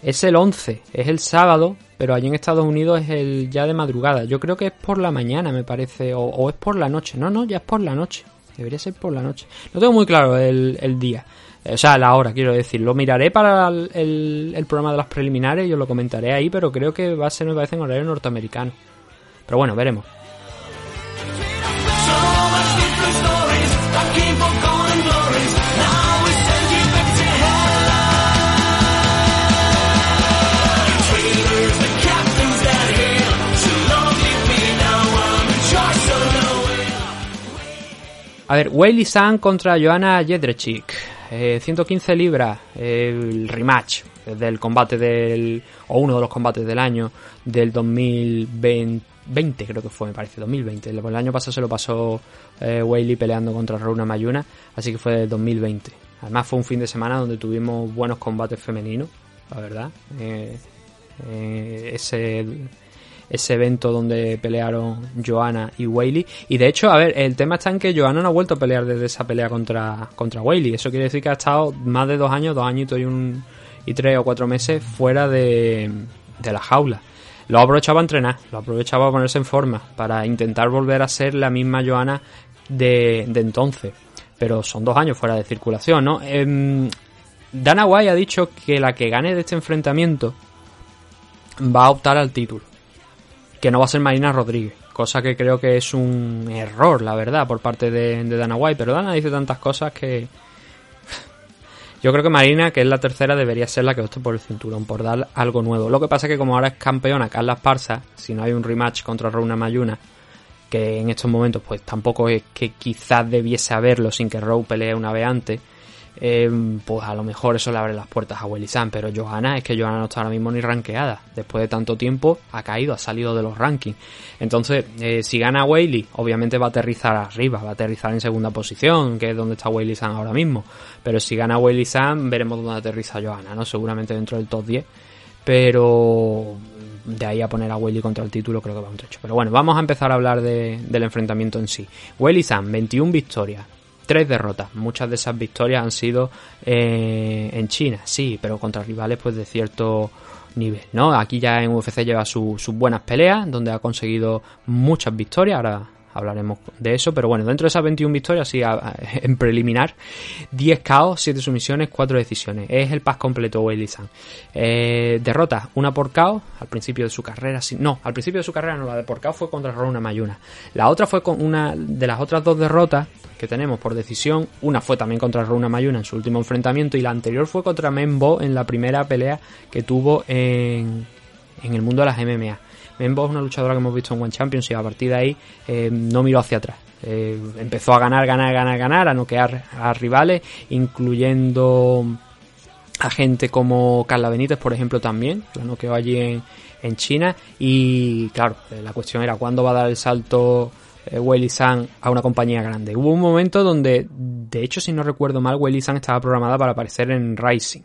es el 11, es el sábado, pero allí en Estados Unidos es el ya de madrugada. Yo creo que es por la mañana, me parece, o, es por la noche. No, no, ya es por la noche. Debería ser por la noche. No tengo muy claro el, el día. O sea, la hora, quiero decir. Lo miraré para el, el, el programa de las preliminares y os lo comentaré ahí, pero creo que va a ser, me parece, en horario norteamericano. Pero bueno, veremos. A ver, Wayley San contra Joanna Jedrzejczyk. 115 eh, libras, el rematch del combate del, o uno de los combates del año del 2020, creo que fue, me parece, 2020. El año pasado se lo pasó eh, peleando contra Runa Mayuna, así que fue del 2020. Además, fue un fin de semana donde tuvimos buenos combates femeninos, la verdad. Eh, eh, ese ese evento donde pelearon Joanna y Whaley. Y de hecho, a ver, el tema está en que Joanna no ha vuelto a pelear desde esa pelea contra, contra Whaley. Eso quiere decir que ha estado más de dos años, dos añitos y un y tres o cuatro meses fuera de, de la jaula. Lo aprovechaba a entrenar, lo aprovechaba a ponerse en forma para intentar volver a ser la misma Joanna de, de entonces. Pero son dos años fuera de circulación, ¿no? Eh, Dana White ha dicho que la que gane de este enfrentamiento va a optar al título que no va a ser Marina Rodríguez, cosa que creo que es un error, la verdad, por parte de, de Dana White, pero Dana dice tantas cosas que yo creo que Marina, que es la tercera, debería ser la que opte por el cinturón, por dar algo nuevo. Lo que pasa es que como ahora es campeona Carla Esparza, si no hay un rematch contra Runa Mayuna, que en estos momentos pues tampoco es que quizás debiese haberlo sin que Rowe pelee una vez antes, eh, pues a lo mejor eso le abre las puertas a Willy Sam. Pero Johanna, es que Johanna no está ahora mismo ni rankeada. Después de tanto tiempo ha caído, ha salido de los rankings. Entonces, eh, si gana Whaley, obviamente va a aterrizar arriba, va a aterrizar en segunda posición, que es donde está Willy Sam ahora mismo. Pero si gana Willy Sam, veremos dónde aterriza Johanna, ¿no? Seguramente dentro del top 10. Pero de ahí a poner a Willy contra el título creo que va un trecho. Pero bueno, vamos a empezar a hablar de, del enfrentamiento en sí. Willy Sam, 21 victorias, tres derrotas. Muchas de esas victorias han sido eh, en China, sí, pero contra rivales pues de cierto nivel, ¿no? Aquí ya en UFC lleva su, sus buenas peleas, donde ha conseguido muchas victorias. Ahora hablaremos de eso, pero bueno, dentro de esas 21 victorias, sí, a, a, *laughs* en preliminar, 10 KO, 7 sumisiones, 4 decisiones. Es el pack completo Weili San. Eh, derrota, una por KO al principio de su carrera. Sí, no, al principio de su carrera no, la de por KO fue contra Rona Mayuna. La otra fue con una de las otras dos derrotas que tenemos por decisión. Una fue también contra Runa Mayuna en su último enfrentamiento y la anterior fue contra Membo en la primera pelea que tuvo en, en el mundo de las MMA. Membo es una luchadora que hemos visto en One Champions y a partir de ahí eh, no miró hacia atrás. Eh, empezó a ganar, ganar, ganar, ganar, a noquear a rivales, incluyendo a gente como Carla Benítez, por ejemplo, también, la noqueó allí en, en China. Y claro, la cuestión era cuándo va a dar el salto eh, Weili San a una compañía grande. Hubo un momento donde, de hecho, si no recuerdo mal, Weili San estaba programada para aparecer en Rising.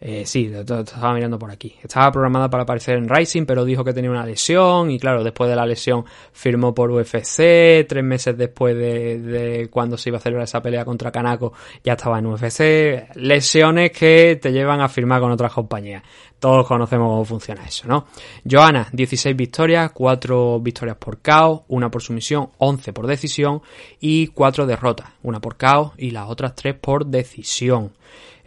Eh, sí, estaba mirando por aquí. Estaba programada para aparecer en Rising, pero dijo que tenía una lesión y claro, después de la lesión firmó por UFC. Tres meses después de, cuando se iba a celebrar esa pelea contra Kanako, ya estaba en UFC. Lesiones que te llevan a firmar con otras compañías. Todos conocemos cómo funciona eso, ¿no? Johanna, 16 victorias, 4 victorias por KO, una por sumisión, 11 por decisión y 4 derrotas, una por KO y las otras 3 por decisión.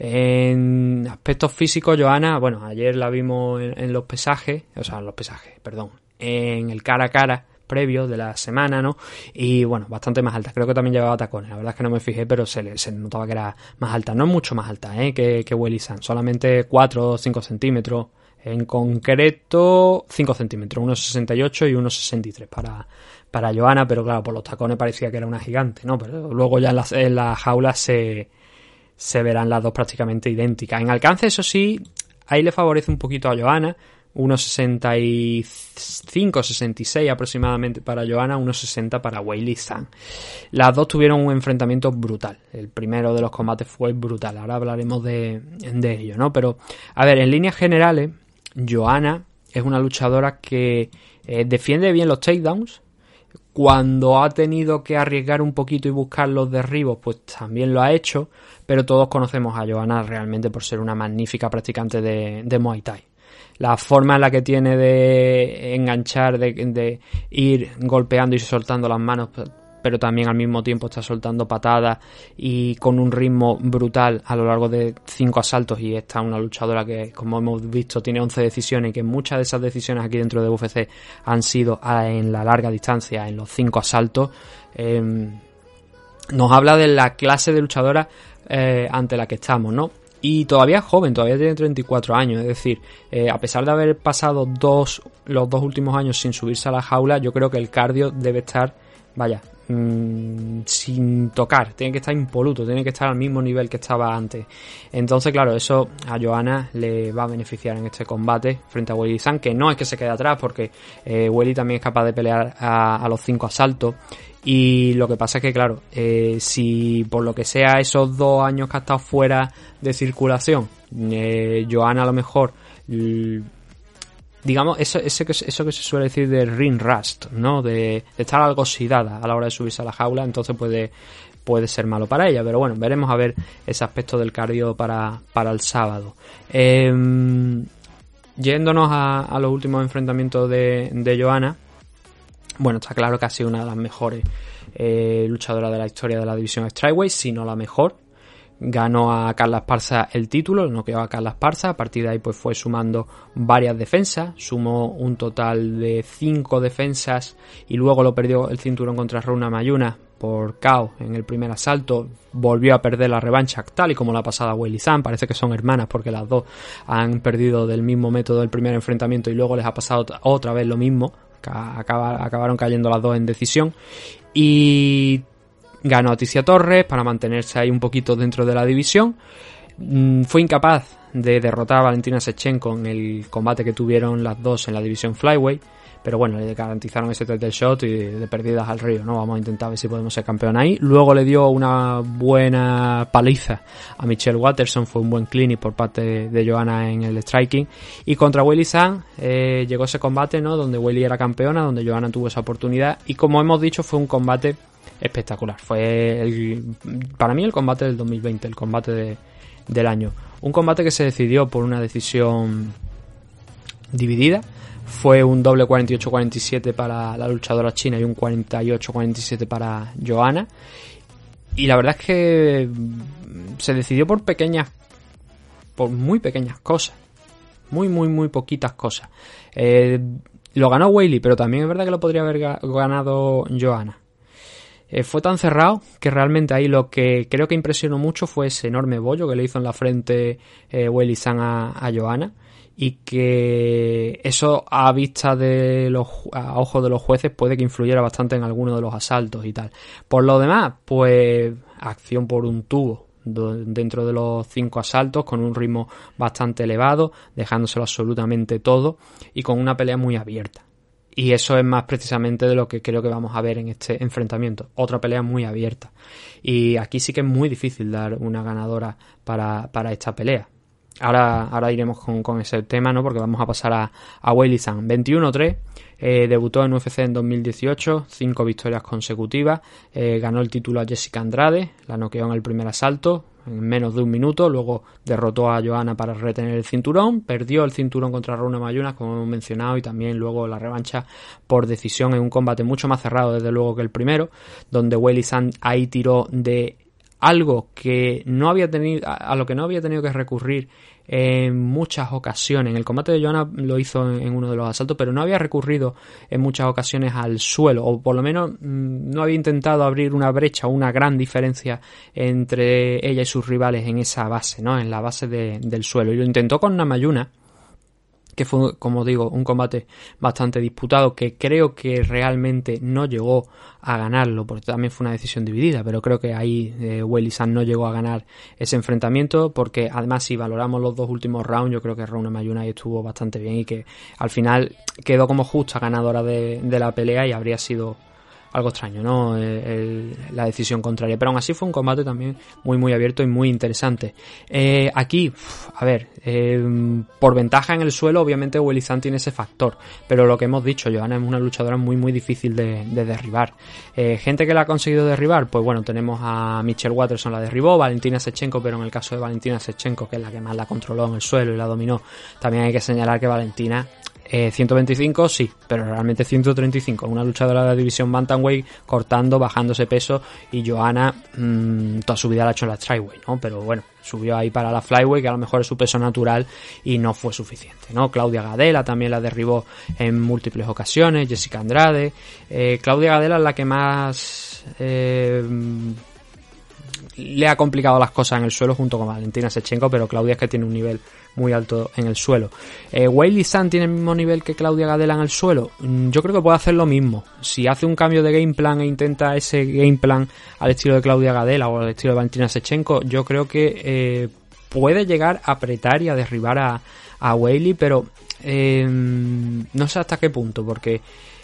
En aspectos físicos, Johanna, bueno, ayer la vimos en, los pesajes, o sea, en los pesajes, perdón, en el cara a cara previo de la semana, ¿no? Y bueno, bastante más alta. Creo que también llevaba tacones. La verdad es que no me fijé, pero se, se notaba que era más alta. No mucho más alta, ¿eh? Que, que Willy. Solamente 4 o 5 centímetros. En concreto, 5 centímetros. 1,68 y 1,63 para, para Johanna, pero claro, por los tacones parecía que era una gigante, ¿no? Pero luego ya en la, en la jaula se se verán las dos prácticamente idénticas. En alcance, eso sí, ahí le favorece un poquito a Johanna, unos 65, 66 aproximadamente para Johanna, unos 60 para Weili Zhang. Las dos tuvieron un enfrentamiento brutal. El primero de los combates fue brutal. Ahora hablaremos de, de ello, ¿no? Pero, a ver, en líneas generales, Johanna es una luchadora que eh, defiende bien los takedowns, cuando ha tenido que arriesgar un poquito y buscar los derribos, pues también lo ha hecho, pero todos conocemos a Johanna realmente por ser una magnífica practicante de, de Muay Thai. La forma en la que tiene de enganchar, de, de ir golpeando y soltando las manos, pero también al mismo tiempo está soltando patadas y con un ritmo brutal a lo largo de cinco asaltos. Y está una luchadora que como hemos visto tiene 11 decisiones y que muchas de esas decisiones aquí dentro de UFC han sido en la larga distancia en los cinco asaltos. Eh, nos habla de la clase de luchadora eh, ante la que estamos no y todavía es joven, todavía tiene 34 años, es decir, eh, a pesar de haber pasado dos, los dos últimos años sin subirse a la jaula, yo creo que el cardio debe estar vaya, mm, sin tocar, tiene que estar impoluto, tiene que estar al mismo nivel que estaba antes. Entonces, claro, eso a Johanna le va a beneficiar en este combate frente a Welly San, que no es que se quede atrás, porque eh, Welly también es capaz de pelear a, los cinco asaltos. Y lo que pasa es que, claro, eh, si por lo que sea esos dos años que ha estado fuera de circulación, eh, Johanna a lo mejor digamos, eso, eso, que, eso que se suele decir de ring rust, ¿no? De, estar algo oxidada a la hora de subirse a la jaula, entonces puede, puede ser malo para ella. Pero bueno, veremos a ver ese aspecto del cardio para, para el sábado. Em, yéndonos a, los últimos enfrentamientos de, de Johanna, bueno, está claro que ha sido una de las mejores eh, luchadoras de la historia de la división Strikeway, si no la mejor ganó a Carla Esparza el título, no quedó a Carla Esparza, a partir de ahí pues fue sumando varias defensas, sumó un total de 5 defensas y luego lo perdió el cinturón contra Runa Mayuna por KO en el primer asalto, volvió a perder la revancha tal y como la pasada Willy Zan, parece que son hermanas porque las dos han perdido del mismo método el primer enfrentamiento y luego les ha pasado otra vez lo mismo, acabaron cayendo las dos en decisión. Y ganó a Ticia Torres para mantenerse ahí un poquito dentro de la división. Mm, fue incapaz de derrotar a Valentina Sechenko en el combate que tuvieron las dos en la división Flyweight. Pero bueno, le garantizaron ese title shot y de perdidas al río, ¿no? Vamos a intentar ver si podemos ser campeón ahí. Luego le dio una buena paliza a Michelle Watterson, fue un buen clinic por parte de Johanna en el striking. Y contra Willy San eh, llegó ese combate, ¿no? Donde Willy era campeona, donde Johanna tuvo esa oportunidad. Y como hemos dicho, fue un combate espectacular. Fue para mí el combate del 2020, el combate del año. Un combate que se decidió por una decisión dividida. Fue un doble 48-47 para la luchadora china y un 48-47 para Johanna. Y la verdad es que se decidió por pequeñas, por muy pequeñas cosas. Muy, muy, muy poquitas cosas. Eh, lo ganó Whaley, pero también es verdad que lo podría haber ganado Johanna. Eh, fue tan cerrado que realmente ahí lo que creo que impresionó mucho fue ese enorme bollo que le hizo en la frente eh, San a, a y que eso a vista de los a ojos de los jueces puede que influyera bastante en alguno de los asaltos y tal. Por lo demás, pues acción por un tubo dentro de los cinco asaltos con un ritmo bastante elevado, dejándoselo absolutamente todo y con una pelea muy abierta. Y eso es más precisamente de lo que creo que vamos a ver en este enfrentamiento. Otra pelea muy abierta. Y aquí sí que es muy difícil dar una ganadora para, para esta pelea. Ahora, ahora iremos con, con, ese tema, ¿no? Porque vamos a pasar a, a Weili 21-3. Eh, debutó en UFC en 2018, cinco victorias consecutivas. Eh, ganó el título a Jessica Andrade, la noqueó en el primer asalto en menos de un minuto. Luego derrotó a Johanna para retener el cinturón. Perdió el cinturón contra Runa Mayunas, como hemos mencionado, y también luego la revancha por decisión en un combate mucho más cerrado, desde luego, que el primero, donde Welly Sand ahí tiró de algo que no había tenido, a lo que no había tenido que recurrir en muchas ocasiones. En el combate de Johanna lo hizo en, uno de los asaltos, pero no había recurrido en muchas ocasiones al suelo, o por lo menos mm, no había intentado abrir una brecha, una gran diferencia entre ella y sus rivales en esa base, ¿no? En la base del suelo. Y lo intentó con Namayuna que fue, como digo, un combate bastante disputado, que creo que realmente no llegó a ganarlo, porque también fue una decisión dividida, pero creo que ahí eh, no llegó a ganar ese enfrentamiento, porque además si valoramos los dos últimos rounds, yo creo que Rona Mayuna estuvo bastante bien y que al final quedó como justa ganadora de la pelea y habría sido algo extraño, ¿no? la decisión contraria. Pero aún así fue un combate también muy, muy abierto y muy interesante. Eh, aquí, a ver, eh, por ventaja en el suelo, obviamente Willizan tiene ese factor. Pero lo que hemos dicho, Johanna es una luchadora muy, muy difícil de, derribar. Eh, gente que la ha conseguido derribar, pues bueno, tenemos a Michelle Watterson, la derribó, Valentina Sechenko, pero en el caso de Valentina Sechenko, que es la que más la controló en el suelo y la dominó, también hay que señalar que Valentina 125 eh, sí, pero realmente 135. Una luchadora de la división Bantamweight cortando, bajándose peso y Johanna mmm, toda su vida la ha hecho en la Tryweight, ¿no? Pero bueno, subió ahí para la Flyweight que a lo mejor es su peso natural y no fue suficiente, ¿no? Claudia Gadela también la derribó en múltiples ocasiones, Jessica Andrade. Eh, Claudia Gadela es la que más... Eh, le ha complicado las cosas en el suelo junto con Valentina Sechenko, pero Claudia es que tiene un nivel muy alto en el suelo. Eh, San tiene el mismo nivel que Claudia Gadela en el suelo. Mm, Yo creo que puede hacer lo mismo. Si hace un cambio de game plan e intenta ese game plan al estilo de Claudia Gadela o al estilo de Valentina Sechenko, yo creo que eh, puede llegar a apretar y a derribar a, a Weili, pero eh, no sé hasta qué punto, porque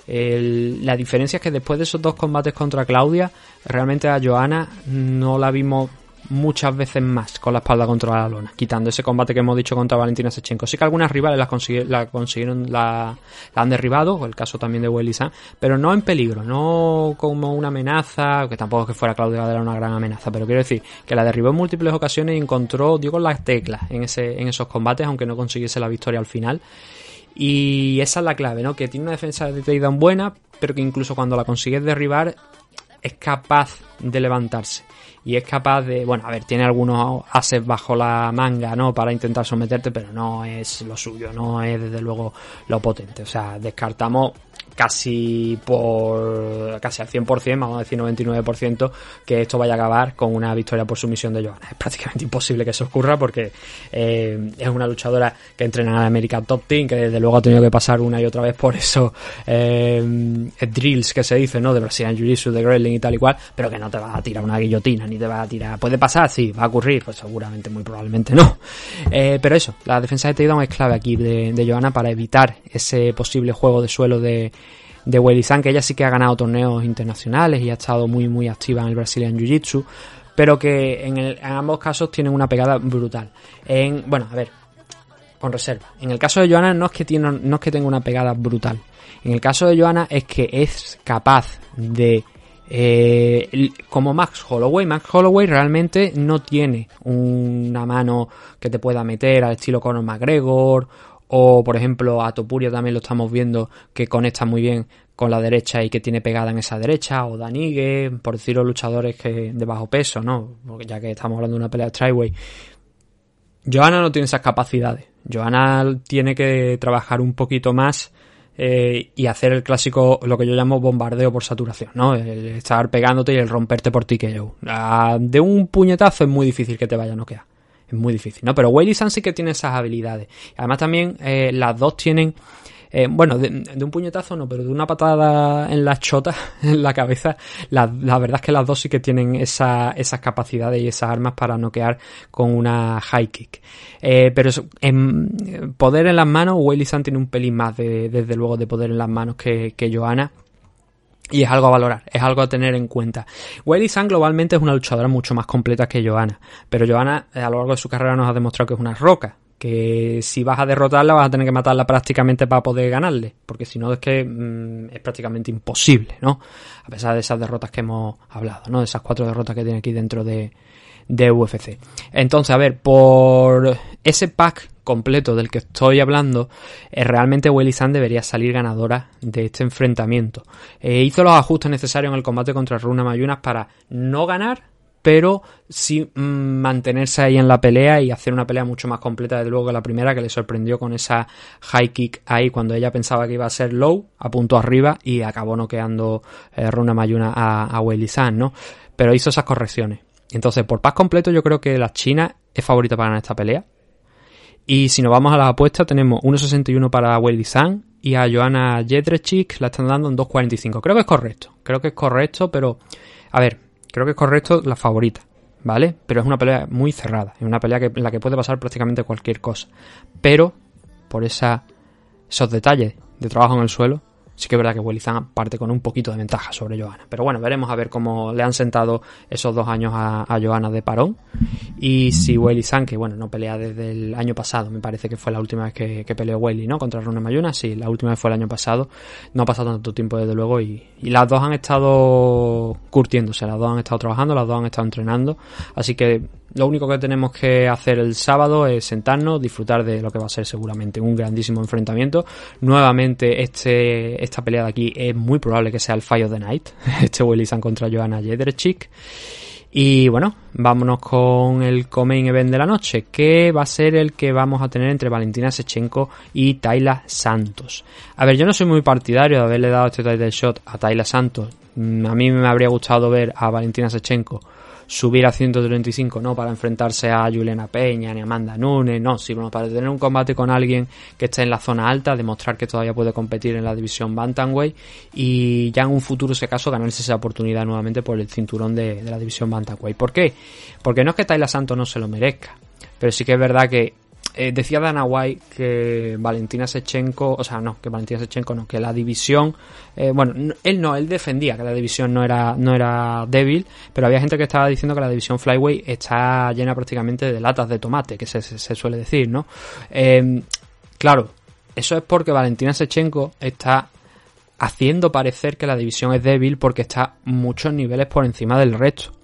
la diferencia es que después de esos dos combates contra Claudia, realmente a Joana no la vimos muchas veces más con la espalda contra la lona, quitando ese combate que hemos dicho contra Valentina Sechenko. Sí que algunas rivales la, consigue- la consiguieron, la, han derribado, el caso también de San, pero no en peligro, no como una amenaza, que tampoco es que fuera Claudia Gadela una gran amenaza, pero quiero decir que la derribó en múltiples ocasiones y encontró, dio con las teclas en, ese, en esos combates, aunque no consiguiese la victoria al final. Y esa es la clave, ¿no? Que tiene una defensa de takedown buena, pero que incluso cuando la consigues derribar es capaz de levantarse. Y es capaz de, bueno, a ver, tiene algunos ases bajo la manga, ¿no? Para intentar someterte, pero no es lo suyo, no es desde luego lo potente. O sea, descartamos casi por casi al 100%, vamos a decir 99%, que esto vaya a acabar con una victoria por sumisión de Johanna. *laughs* Es prácticamente imposible que eso ocurra porque eh, es una luchadora que entrena en la American Top Team, que desde luego ha tenido que pasar una y otra vez por esos eh, drills que se dice, ¿no? De Brazilian Jiu-Jitsu, de Grappling y tal y cual, pero que no te va a tirar una guillotina, ni te va a tirar... ¿Puede pasar? Sí, va a ocurrir, pues seguramente, muy probablemente no. Eh, pero eso, la defensa de takedown es clave aquí de, de Johanna para evitar ese posible juego de suelo de de Weili Zhang, que ella sí que ha ganado torneos internacionales y ha estado muy muy activa en el Brazilian Jiu-Jitsu, pero que en, el- en ambos casos tienen una pegada brutal. En, bueno, a ver, con reserva. En el caso de Johanna no es que tiene, no es que tenga una pegada brutal. En el caso de Johanna es que es capaz de eh, como Max Holloway, Max Holloway realmente no tiene una mano que te pueda meter al estilo Conor McGregor o por ejemplo a Topuria también lo estamos viendo que conecta muy bien con la derecha y que tiene pegada en esa derecha o Danigue, por decirlo luchadores que de bajo peso, ¿no? Porque ya que estamos hablando de una pelea de Tryway, Johanna no tiene esas capacidades. Johanna tiene que trabajar un poquito más eh, y hacer el clásico, lo que yo llamo bombardeo por saturación, ¿no? El estar pegándote y el romperte por TKO. Ah, De un puñetazo es muy difícil que te vaya a noquear. Es muy difícil, ¿no? Pero Weili San sí que tiene esas habilidades. Además también eh, las dos tienen... eh, bueno, de, un puñetazo no, pero de una patada en la chota, *laughs* en la cabeza, la, la verdad es que las dos sí que tienen esa, esas capacidades y esas armas para noquear con una high kick. Eh, pero en poder en las manos, Weili San tiene un pelín más de, desde luego de poder en las manos que, que Johanna. Y es algo a valorar, es algo a tener en cuenta. Weili San globalmente es una luchadora mucho más completa que Johanna, pero Johanna eh, a lo largo de su carrera nos ha demostrado que es una roca, que si vas a derrotarla vas a tener que matarla prácticamente para poder ganarle, porque si no es que mm, es prácticamente imposible, ¿no? A pesar de esas derrotas que hemos hablado, ¿no? De esas cuatro derrotas que tiene aquí dentro de, de UFC. Entonces, a ver, por ese pack completo del que estoy hablando, eh, realmente Weili San debería salir ganadora de este enfrentamiento. Eh, hizo los ajustes necesarios en el combate contra Runa Mayunas para no ganar, pero sí mm, mantenerse ahí en la pelea y hacer una pelea mucho más completa desde luego que la primera que le sorprendió con esa high kick ahí cuando ella pensaba que iba a ser low, a punto arriba y acabó noqueando eh, Runa Mayuna a, a Weili San, ¿no? Pero hizo esas correcciones. Entonces, por pack completo, yo creo que la China es favorita para ganar esta pelea. Y si nos vamos a las apuestas, tenemos 1.61 para Weili San y a Joanna Jedrzejczyk la están dando en 2.45. Creo que es correcto. Creo que es correcto, pero a ver, creo que es correcto la favorita, ¿vale? Pero es una pelea muy cerrada, es una pelea que, en la que puede pasar prácticamente cualquier cosa. Pero por esa, esos detalles de trabajo en el suelo, sí que es verdad que Weili Zhang parte con un poquito de ventaja sobre Johanna. Pero bueno, veremos a ver cómo le han sentado esos dos años a, a Johanna de parón. Y si Weili Zhang, que bueno, no pelea desde el año pasado, me parece que fue la última vez que, que peleó Weili, ¿no? Contra Runa Mayuna, sí, la última vez fue el año pasado. No ha pasado tanto tiempo desde luego y, y las dos han estado curtiéndose, las dos han estado trabajando, las dos han estado entrenando. Así que lo único que tenemos que hacer el sábado es sentarnos, disfrutar de lo que va a ser seguramente un grandísimo enfrentamiento. Nuevamente, este, esta pelea de aquí es muy probable que sea el of the Night. *laughs* Este Willy San contra Joanna Jedrzejczyk. Y bueno, vámonos con el co-main event de la noche, que va a ser el que vamos a tener entre Valentina Sechenko y Tayla Santos. A ver, yo no soy muy partidario de haberle dado este title shot a Tayla Santos. Mm, A mí me habría gustado ver a Valentina Sechenko subir a 135 no para enfrentarse a Juliana Peña ni a Amanda Nunes, no, sino para tener un combate con alguien que esté en la zona alta, demostrar que todavía puede competir en la división Bantamweight y ya en un futuro, si acaso, ganarse esa oportunidad nuevamente por el cinturón de, la división Bantamweight. ¿Por qué? Porque no es que Tayla Santos no se lo merezca, pero sí que es verdad que eh, decía Dana White que Valentina Sechenko, o sea, no, que Valentina Sechenko no, que la división, eh, bueno, él no, él defendía que la división no era, no era débil, pero había gente que estaba diciendo que la división Flyway está llena prácticamente de latas de tomate, que se, suele decir, ¿no? Eh, claro, eso es porque Valentina Sechenko está haciendo parecer que la división es débil porque está muchos niveles por encima del resto.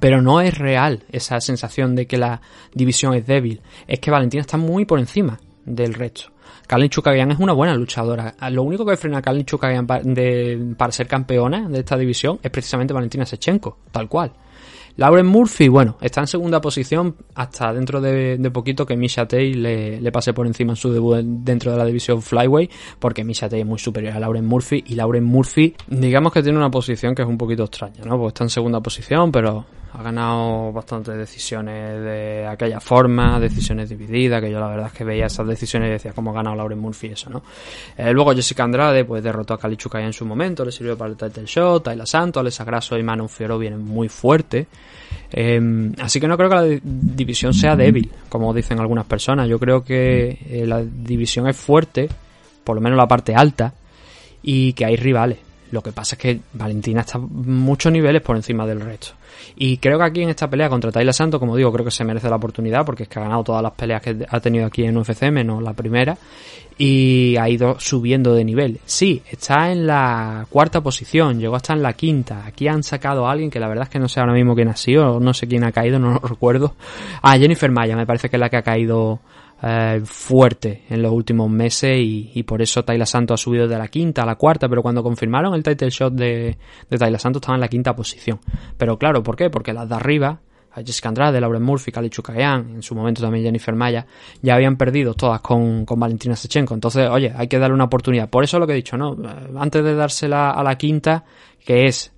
Pero no es real esa sensación de que la división es débil. Es que Valentina está muy por encima del resto. Kalin Chukagian es una buena luchadora. Lo único que frena a Kalin Chukagian para, para ser campeona de esta división es precisamente Valentina Sechenko, tal cual. Lauren Murphy, bueno, está en segunda posición hasta dentro de, poquito que Misha Tate le, pase por encima en su debut dentro de la división Flyway, porque Misha Tate es muy superior a Lauren Murphy y Lauren Murphy, digamos que tiene una posición que es un poquito extraña, ¿no? Porque está en segunda posición, pero ha ganado bastantes decisiones de aquella forma, decisiones divididas, que yo la verdad es que veía esas decisiones y decía cómo ha ganado Lauren Murphy eso, ¿no? Eh, luego Jessica Andrade, pues derrotó a Kali en su momento, le sirvió para el title shot, Tayla Santos, Alessa Grasso y Manu Fioro vienen muy fuerte. Eh, así que no creo que la división sea débil, como dicen algunas personas. Yo creo que eh, la división es fuerte, por lo menos la parte alta, y que hay rivales. Lo que pasa es que Valentina está muchos niveles por encima del resto. Y creo que aquí en esta pelea contra Tayla Santo, como digo, creo que se merece la oportunidad porque es que ha ganado todas las peleas que ha tenido aquí en UFC, menos la primera, y ha ido subiendo de nivel. Sí, está en la cuarta posición, llegó hasta en la quinta. Aquí han sacado a alguien que la verdad es que no sé ahora mismo quién ha sido, no sé quién ha caído, no lo *laughs* recuerdo. Ah, Jennifer Maya, me parece que es la que ha caído eh, fuerte en los últimos meses y, y, por eso Tayla Santo ha subido de la quinta a la cuarta, pero cuando confirmaron el title shot de, de Tayla Santo estaba en la quinta posición. Pero claro, ¿por qué? Porque las de arriba, Jessica Andrade, Lauren Murphy, Kali Chukayan, en su momento también Jennifer Maya, ya habían perdido todas con, con Valentina Sechenko. Entonces, oye, hay que darle una oportunidad. Por eso lo que he dicho, ¿no? Antes de dársela a la quinta, que es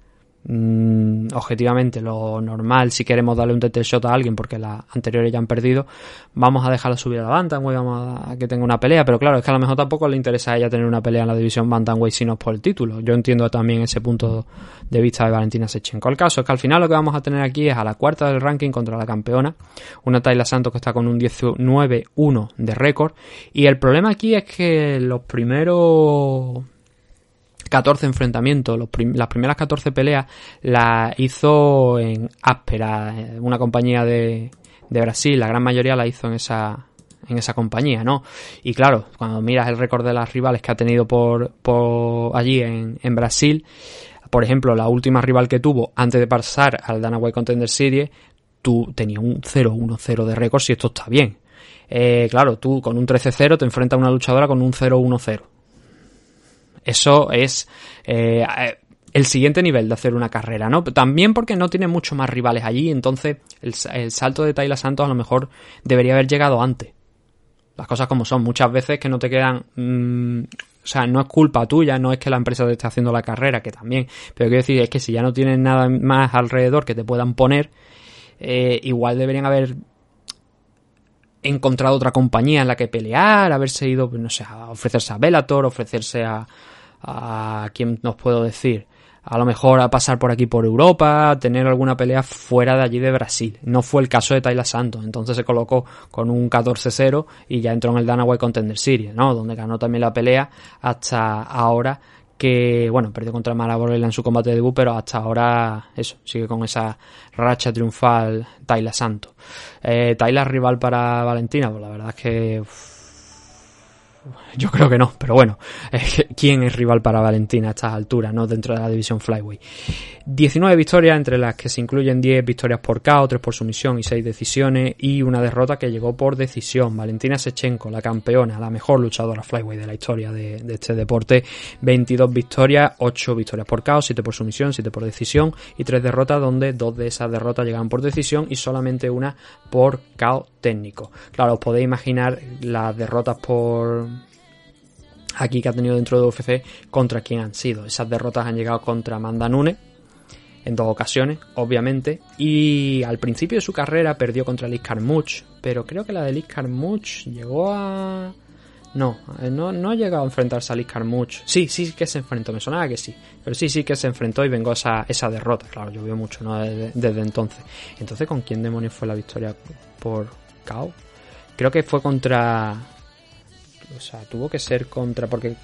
Mm, objetivamente lo normal si queremos darle un title shot a alguien porque las anteriores ya han perdido vamos a dejarla subir a la Bantamweight vamos a que tenga una pelea pero claro es que a lo mejor tampoco le interesa a ella tener una pelea en la división Bantamweight si no es por el título. Yo entiendo también ese punto de vista de Valentina Sechenko. El caso es que al final lo que vamos a tener aquí es a la cuarta del ranking contra la campeona una Tayla Santos que está con un 19-1 de récord y el problema aquí es que los primeros 14 enfrentamientos, los las primeras 14 peleas las hizo en Áspera, eh, una compañía de, de Brasil, la gran mayoría la hizo en esa, en esa compañía, ¿no? Y claro, cuando miras el récord de las rivales que ha tenido por, por allí en, en, Brasil, por ejemplo, la última rival que tuvo antes de pasar al Dana White Contender Series, tú tenías un 0-1-0 de récord si esto está bien. Eh, claro, tú con un 13-0 te enfrentas a una luchadora con un 0-1-0. Eso es eh, el siguiente nivel de hacer una carrera, ¿no? También porque no tiene muchos más rivales allí, entonces el, salto de Tayla Santos a lo mejor debería haber llegado antes. Las cosas como son, muchas veces que no te quedan... Mmm, o sea, no es culpa tuya, no es que la empresa te esté haciendo la carrera, que también. Pero quiero decir, es que si ya no tienes nada más alrededor que te puedan poner, eh, igual deberían haber encontrado otra compañía en la que pelear, haberse ido, pues, no sé, a ofrecerse a Bellator, ofrecerse a, a quién nos puedo decir, a lo mejor a pasar por aquí por Europa, tener alguna pelea fuera de allí de Brasil. No fue el caso de Tayla Santos, entonces se colocó con un 14-0 y ya entró en el Dana White Contender Series, ¿no? Donde ganó también la pelea hasta ahora que, bueno, perdió contra Malaborella en su combate de debut, pero hasta ahora, eso, sigue con esa racha triunfal Tayla Santos. Eh, Tayla rival para Valentina, pues la verdad es que... yo creo que no, pero bueno, ¿quién es rival para Valentina a estas alturas, no dentro de la división Flyway? 19 victorias, entre las que se incluyen 10 victorias por KO, 3 por sumisión y 6 decisiones, y una derrota que llegó por decisión. Valentina Sechenko, la campeona, la mejor luchadora Flyway de la historia de, este deporte, 22 victorias, 8 victorias por KO, 7 por sumisión, 7 por decisión y 3 derrotas, donde dos de esas derrotas llegan por decisión y solamente una por KO técnico. Claro, os podéis imaginar las derrotas por aquí que ha tenido dentro de UFC contra quién han sido. Esas derrotas han llegado contra Amanda Nunes, en dos ocasiones, obviamente. Y al principio de su carrera perdió contra Liz Carmouche, pero creo que la de Liz Carmouche llegó a... No, eh, no, no ha llegado a enfrentarse a Liz Carmouche. Sí, sí que se enfrentó, me sonaba que sí. Pero sí, sí que se enfrentó y vengó esa, esa derrota. Claro, llovió mucho, ¿no? Desde, desde entonces. Entonces, ¿con quién demonios fue la victoria por KO? Creo que fue contra... O sea, tuvo que ser contra... Porque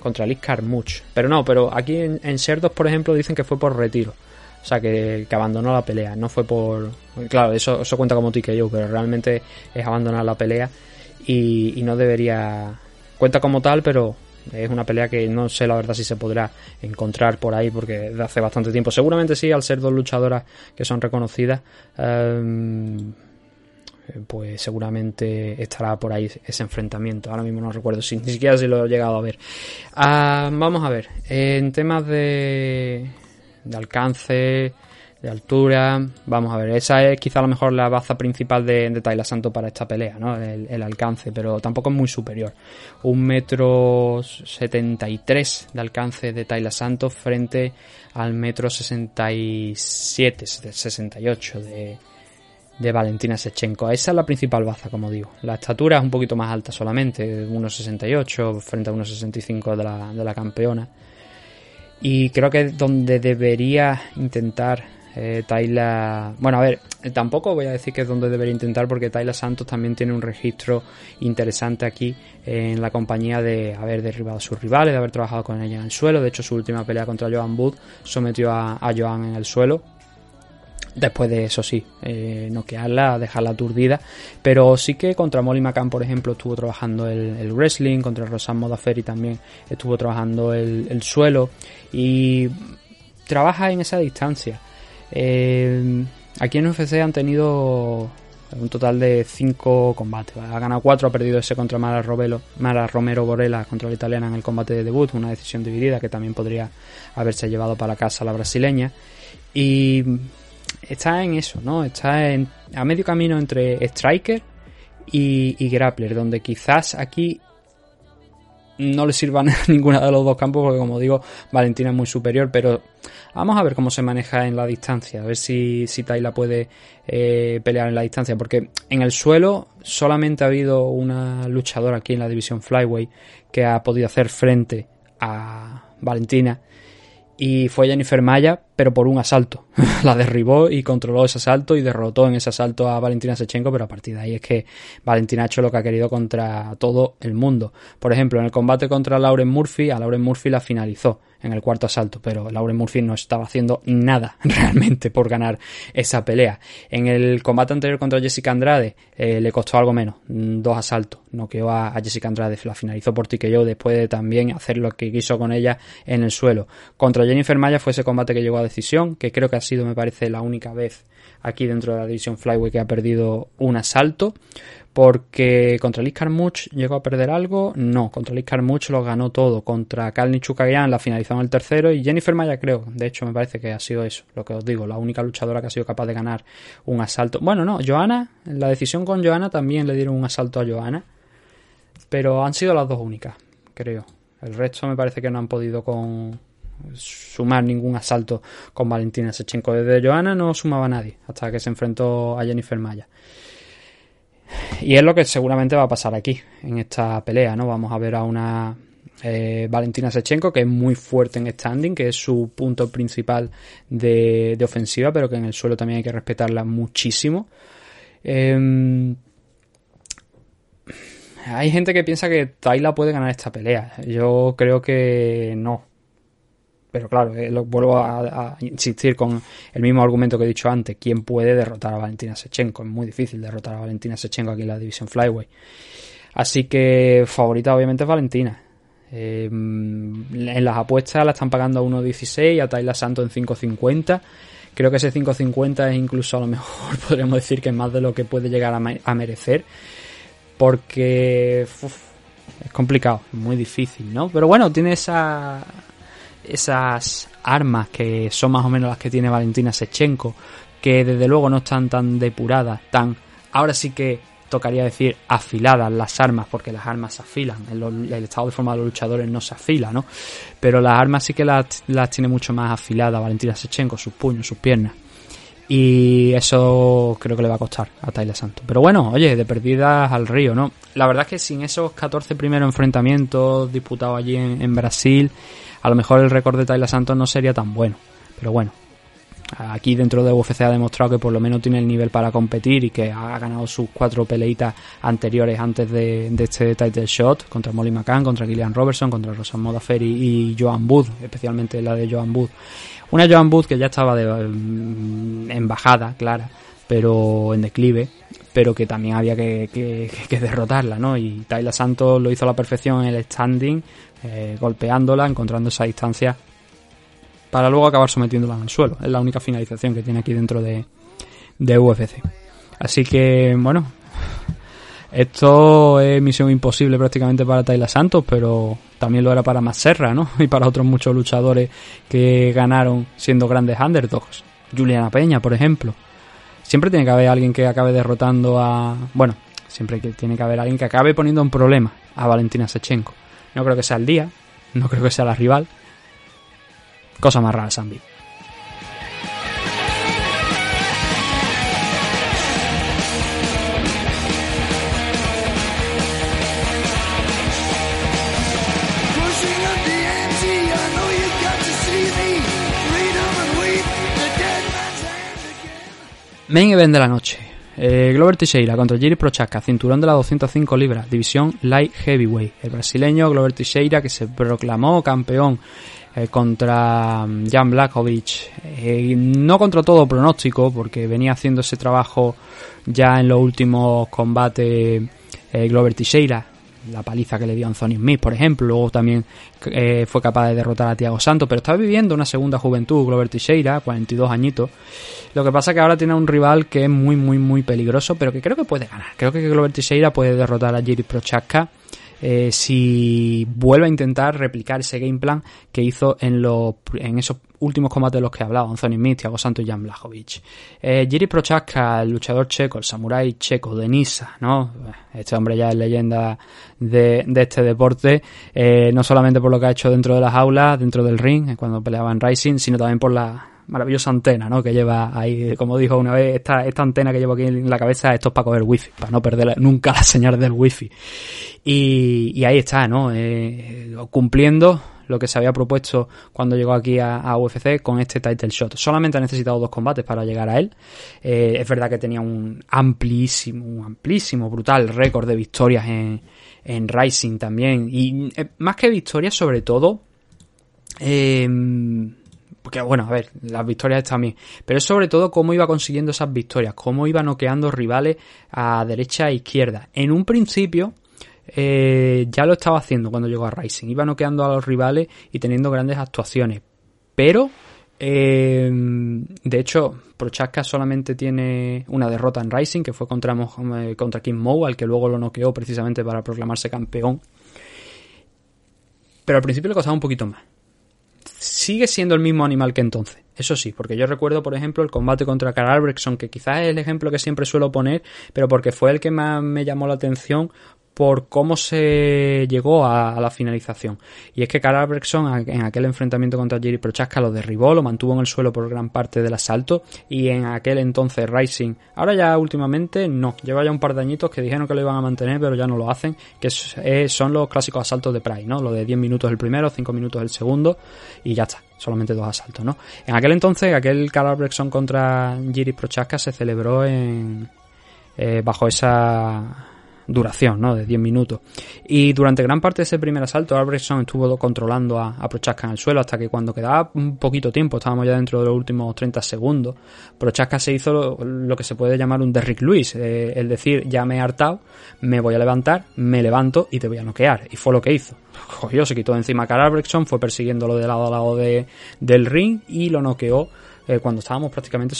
contra Liz Carmouche. Pero no, pero aquí en, en Sherdos, por ejemplo, dicen que fue por retiro. O sea, que, abandonó la pelea. No fue por... Claro, eso, eso cuenta como TKO, pero realmente es abandonar la pelea. Y, no debería... Cuenta como tal, pero es una pelea que no sé la verdad si se podrá encontrar por ahí porque hace bastante tiempo. Seguramente sí, al ser dos luchadoras que son reconocidas. em, pues seguramente estará por ahí ese enfrentamiento. Ahora mismo no recuerdo si *laughs* ni siquiera si lo he llegado a ver. Ah, vamos a ver. En temas de, de alcance, de altura, vamos a ver. Esa es quizá a lo mejor la baza principal de, de Tayla Santo para esta pelea, ¿no? El, el alcance, pero tampoco es muy superior. Un metro setenta y tres de alcance de Tayla Santos frente al metro sesenta y siete, sesenta y ocho de de Valentina Sechenko. Esa es la principal baza, como digo. La estatura es un poquito más alta solamente, 1,68 frente a 1,65 de la, de la campeona. Y creo que es donde debería intentar eh, Tayla... Bueno, a ver, tampoco voy a decir que es donde debería intentar porque Tayla Santos también tiene un registro interesante aquí en la compañía de haber derribado a sus rivales, de haber trabajado con ella en el suelo. De hecho, su última pelea contra Joan Booth sometió a, a Joan en el suelo Después de eso sí, eh, noquearla, dejarla aturdida. Pero sí que contra Molly McCann, por ejemplo, estuvo trabajando el, wrestling, contra Rosan Modaferi también estuvo trabajando el, el, suelo. Y trabaja en esa distancia. Eh, aquí en UFC han tenido un total de 5 combates. Ha ganado 4, ha perdido ese contra Mara, Robelo, Mara Romero Borella contra la italiana en el combate de debut, una decisión dividida que también podría haberse llevado para casa la brasileña. Y está en eso, ¿no? Está a medio camino entre Striker y, Grappler, donde quizás aquí no le sirvan *laughs* ninguna de los dos campos, porque como digo, Valentina es muy superior, pero vamos a ver cómo se maneja en la distancia, a ver si, si puede eh, pelear en la distancia, porque en el suelo solamente ha habido una luchadora aquí en la división Flyway que ha podido hacer frente a Valentina y fue Jennifer Maya, pero por un asalto. *laughs* la derribó y controló ese asalto y derrotó en ese asalto a Valentina Sechenko, pero a partir de ahí es que Valentina ha hecho lo que ha querido contra todo el mundo. Por ejemplo, en el combate contra Lauren Murphy, a Lauren Murphy la finalizó en el cuarto asalto, pero Lauren Murphy no estaba haciendo nada *laughs* realmente por ganar esa pelea. En el combate anterior contra Jessica Andrade eh, le costó algo menos, dos asaltos, noqueó a, a Jessica Andrade, la finalizó por TKO después de también hacer lo que quiso con ella en el suelo. Contra Jennifer Maya fue ese combate que llegó a decisión, que creo que ha sido, me parece, la única vez aquí dentro de la división Flyway que ha perdido un asalto. Porque contra Liz Carmouche llegó a perder algo. No, contra Liz Carmouche lo ganó todo. Contra Kalni Chukagyan la finalizó en el tercero. Y Jennifer Maya creo. De hecho, me parece que ha sido eso. Lo que os digo. La única luchadora que ha sido capaz de ganar un asalto. Bueno, no. Joana. La decisión con Joana también le dieron un asalto a Joana. Pero han sido las dos únicas. Creo. El resto me parece que no han podido con, sumar ningún asalto con Valentina Sechenko. Desde Joana no sumaba nadie hasta que se enfrentó a Jennifer Maya. Y es lo que seguramente va a pasar aquí, en esta pelea, ¿no? Vamos a ver a una eh, Valentina Sechenko, que es muy fuerte en standing, que es su punto principal de, ofensiva, pero que en el suelo también hay que respetarla muchísimo. Eh, hay gente que piensa que Tayla puede ganar esta pelea. Yo creo que no. Pero claro, eh, vuelvo a, insistir con el mismo argumento que he dicho antes. ¿Quién puede derrotar a Valentina Sechenko? Es muy difícil derrotar a Valentina Sechenko aquí en la división Flyway. Así que favorita obviamente es Valentina. Eh, en las apuestas la están pagando a 1.16 a Tayla Santo en 5.50. Creo que ese 5.50 es incluso a lo mejor *laughs* podríamos decir que es más de lo que puede llegar a, merecer. Porque es complicado, muy difícil, ¿no? Pero bueno, tiene esa esas armas que son más o menos las que tiene Valentina Sechenko, que desde luego no están tan depuradas, tan ahora sí que tocaría decir afiladas las armas, porque las armas se afilan. El, el estado de forma de los luchadores no se afila, ¿no? Pero las armas sí que las, tiene mucho más afiladas Valentina Sechenko, sus puños, sus piernas. Y eso creo que le va a costar a Tyler Santos. Pero bueno, oye, de perdidas al río, ¿no? La verdad es que sin esos 14 primeros enfrentamientos disputados allí en Brasil, a lo mejor el récord de Tyler Santos no sería tan bueno. Pero bueno, aquí dentro de UFC ha demostrado que por lo menos tiene el nivel para competir y que ha ganado sus cuatro peleitas anteriores antes de, este title shot contra Molly McCann, contra Gillian Robertson, contra Rosa Modafferi y Joan Booth, especialmente la de Joan Booth. Una Joan Booth que ya estaba de mm, embajada, clara, pero en declive, pero que también había que derrotarla, ¿no? Y Tyler Santos lo hizo a la perfección en el standing, eh, golpeándola, encontrando esa distancia para luego acabar sometiéndola en el suelo. Es la única finalización que tiene aquí dentro de, UFC. Así que, bueno, esto es misión imposible prácticamente para Tayla Santos, pero también lo era para Maserra, ¿no? *laughs* Y para otros muchos luchadores que ganaron siendo grandes underdogs. Juliana Peña, por ejemplo. Siempre tiene que haber alguien que acabe derrotando a... Bueno, siempre tiene que haber alguien que acabe poniendo un problema a Valentina Sechenko. No creo que sea el día, no creo que sea la rival, Cosa más rara, Zambi. Main event de la noche. Eh, Glover Teixeira contra Jiri Prochaska, cinturón de las 205 libras, división Light Heavyweight. El brasileño Glover Teixeira que se proclamó campeón eh, contra mm, Jan Blachowicz. Eh, no contra todo pronóstico, porque venía haciendo ese trabajo ya en los últimos combates eh, Glover Teixeira. La paliza que le dio Anthony Smith, por ejemplo. Luego también eh, fue capaz de derrotar a Thiago Santos. Pero está viviendo una segunda juventud, Glover Teixeira, 42 añitos. Lo que pasa es que ahora tiene un rival que es muy, muy, muy peligroso, pero que creo que puede ganar. Creo que Glover Teixeira puede derrotar a Jiri Prochaska eh, si vuelve a intentar replicar ese game plan que hizo en, los, en esos últimos combates de los que he hablado, Anthony Smith, Thiago Santos y Jan Blachowicz. Eh, Jiri Prochaska, el luchador checo, el samurái checo de Nisa, ¿no? Este hombre ya es leyenda de, de este deporte, eh, no solamente por lo que ha hecho dentro de las aulas, dentro del ring, eh, cuando peleaba en Rising, sino también por la maravillosa antena, ¿no? Que lleva ahí, como dijo una vez, esta, esta antena que llevo aquí en la cabeza, esto es para coger wifi, para no perder nunca la señal del wifi. Y, y ahí está, ¿no? Eh, cumpliendo lo que se había propuesto cuando llegó aquí a, a UFC con este title shot. Solamente ha necesitado dos combates para llegar a él. Eh, es verdad que tenía un amplísimo, un amplísimo, brutal récord de victorias en, en Rising también. Y eh, más que victorias, sobre todo, eh, porque bueno, a ver, las victorias están bien, pero es sobre todo cómo iba consiguiendo esas victorias, cómo iba noqueando rivales a derecha e izquierda. En un principio eh, ya lo estaba haciendo cuando llegó a Rising, iba noqueando a los rivales y teniendo grandes actuaciones, pero eh, de hecho Prochaska solamente tiene una derrota en Rising, que fue contra, eh, contra Kim Moe, al que luego lo noqueó precisamente para proclamarse campeón. Pero al principio le costaba un poquito más sigue siendo el mismo animal que entonces. Eso sí, porque yo recuerdo, por ejemplo, el combate contra Carl Albrechtson, que quizás es el ejemplo que siempre suelo poner, pero porque fue el que más me llamó la atención por cómo se llegó a, la finalización. Y es que Carl a- en aquel enfrentamiento contra Jerry Prochaska lo derribó, lo mantuvo en el suelo por gran parte del asalto y en aquel entonces Rising, ahora ya últimamente no, lleva ya un par de añitos que dijeron que lo iban a mantener pero ya no lo hacen, que son los clásicos asaltos de Pride, ¿no? Lo de 10 minutos el primero, 5 minutos el segundo y ya está, solamente dos asaltos, ¿no? En aquel entonces, aquel Carl Albrechtson contra Jerry Prochaska se celebró en eh, bajo esa duración, ¿no? De 10 minutos. Y durante gran parte de ese primer asalto, Albrechtson estuvo controlando a, a Prochaska en el suelo hasta que cuando quedaba un poquito tiempo, estábamos ya dentro de los últimos 30 segundos, Prochaska se hizo lo, que se puede llamar un Derrick Lewis, eh, es decir, ya me he hartado, me voy a levantar, me levanto y te voy a noquear. Y fue lo que hizo. Cogió, se quitó de encima a Carl Albrechtson, fue persiguiéndolo de lado a lado de, del ring y lo noqueó eh, cuando estábamos prácticamente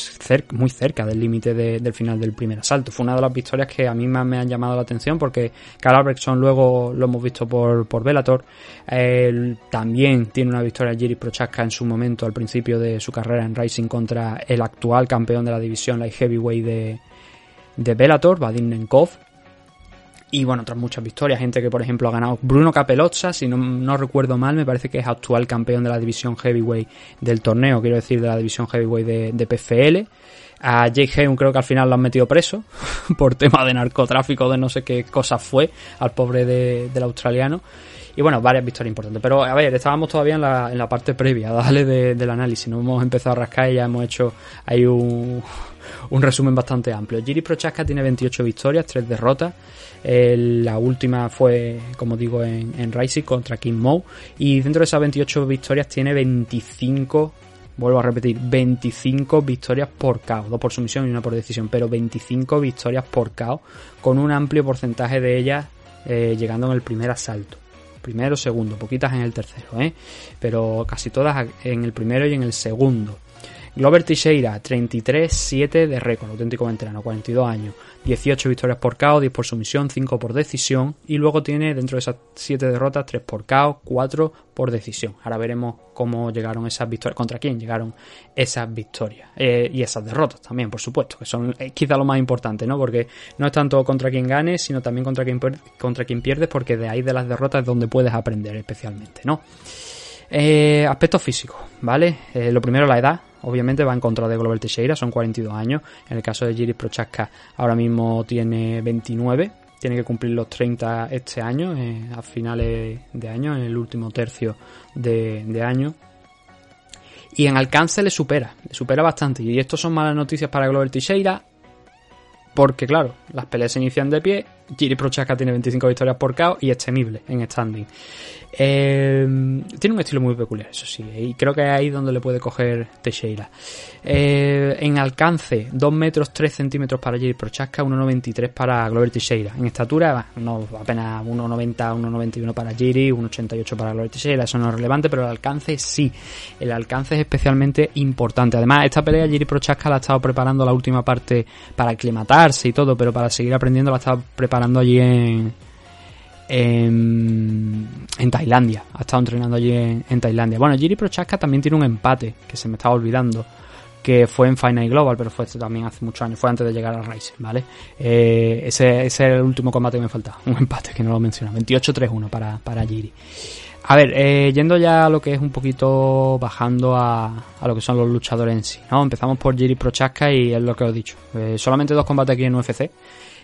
muy cerca del límite de- del final del primer asalto. Fue una de las victorias que a mí más me han llamado la atención porque Carl Albrechtson luego lo hemos visto por, por Bellator. Él también tiene una victoria Jiri Prochaska en su momento al principio de su carrera en Rising contra el actual campeón de la división Light Heavyweight de, de Bellator, Vadim Nenkov. Y bueno, otras muchas victorias, gente que por ejemplo ha ganado Bruno Capelozza, si no, no recuerdo mal, me parece que es actual campeón de la división heavyweight del torneo, quiero decir, de la división heavyweight de, PFL. A Jake Heun creo que al final lo han metido preso *laughs* por tema de narcotráfico, de no sé qué cosa fue, al pobre de- del australiano. Y bueno, varias victorias importantes. Pero a ver, estábamos todavía en la, en la parte previa, *laughs* dale de- del análisis. No hemos empezado a rascar y ya hemos hecho ahí un, un resumen bastante amplio. Giri Prochaska tiene 28 victorias, 3 derrotas. Eh, la última fue, como digo, en, en contra Kim Moe. Y dentro de esas 28 victorias tiene 25 vuelvo a repetir, 25 victorias por KO, dos por sumisión y una por decisión, pero 25 victorias por KO, con un amplio porcentaje de ellas eh, llegando en el primer asalto. Primero, segundo, poquitas en el tercero, ¿eh? pero casi todas en el primero y en el segundo. Glover Teixeira, 33-7 de récord, auténtico veterano, 42 años, 18 victorias por KO, 10 por sumisión, 5 por decisión, y luego tiene dentro de esas 7 derrotas 3 por KO, 4 por decisión. Ahora veremos cómo llegaron esas victorias, contra quién llegaron esas victorias eh, y esas derrotas también, por supuesto, que son eh, quizá lo más importante, ¿no? Porque no es tanto contra quien gane, sino también contra quien, contra quien pierdes, porque de ahí de las derrotas es donde puedes aprender especialmente, ¿no? Eh, aspectos físicos, ¿vale? Eh, lo primero, la edad. Obviamente va en contra de Glover Teixeira, son 42 años. En el caso de Jiris Prochaska, ahora mismo tiene 29. Tiene que cumplir los 30 este año, eh, a finales de año, en el último tercio de, de año. Y en alcance le supera, le supera bastante. Y esto son malas noticias para Glover Teixeira, porque claro, las peleas se inician de pie. Jiri Prochaska tiene 25 victorias por KO y es temible en standing. Eh, tiene un estilo muy peculiar, eso sí, y creo que es ahí donde le puede coger Teixeira. Eh, en alcance, 2 metros 3 centímetros para Jiri Prochaska, 1,93 para Glover Teixeira. En estatura, no, apenas 1,90, 1,91 para Jiri, 1,88 para Glover Teixeira, eso no es relevante, pero el alcance sí. El alcance es especialmente importante. Además, esta pelea Jiri Prochaska la ha estado preparando la última parte para aclimatarse y todo, pero para seguir aprendiendo la está preparando allí en, en, Tailandia. Ha estado entrenando allí en, Tailandia. Bueno, Jiri Prochaska también tiene un empate, que se me estaba olvidando, que fue en Final Global, pero fue esto también hace muchos años, fue antes de llegar a Rise, ¿vale? Eh, ese, ese era el último combate que me faltaba, un empate que no lo menciona, 28-3-1 para, para Jiri. A ver, eh, yendo ya a lo que es un poquito bajando a, a lo que son los luchadores en sí, ¿no? Empezamos por Jiri Prochaska y es lo que os he dicho. Eh, solamente dos combates aquí en UFC.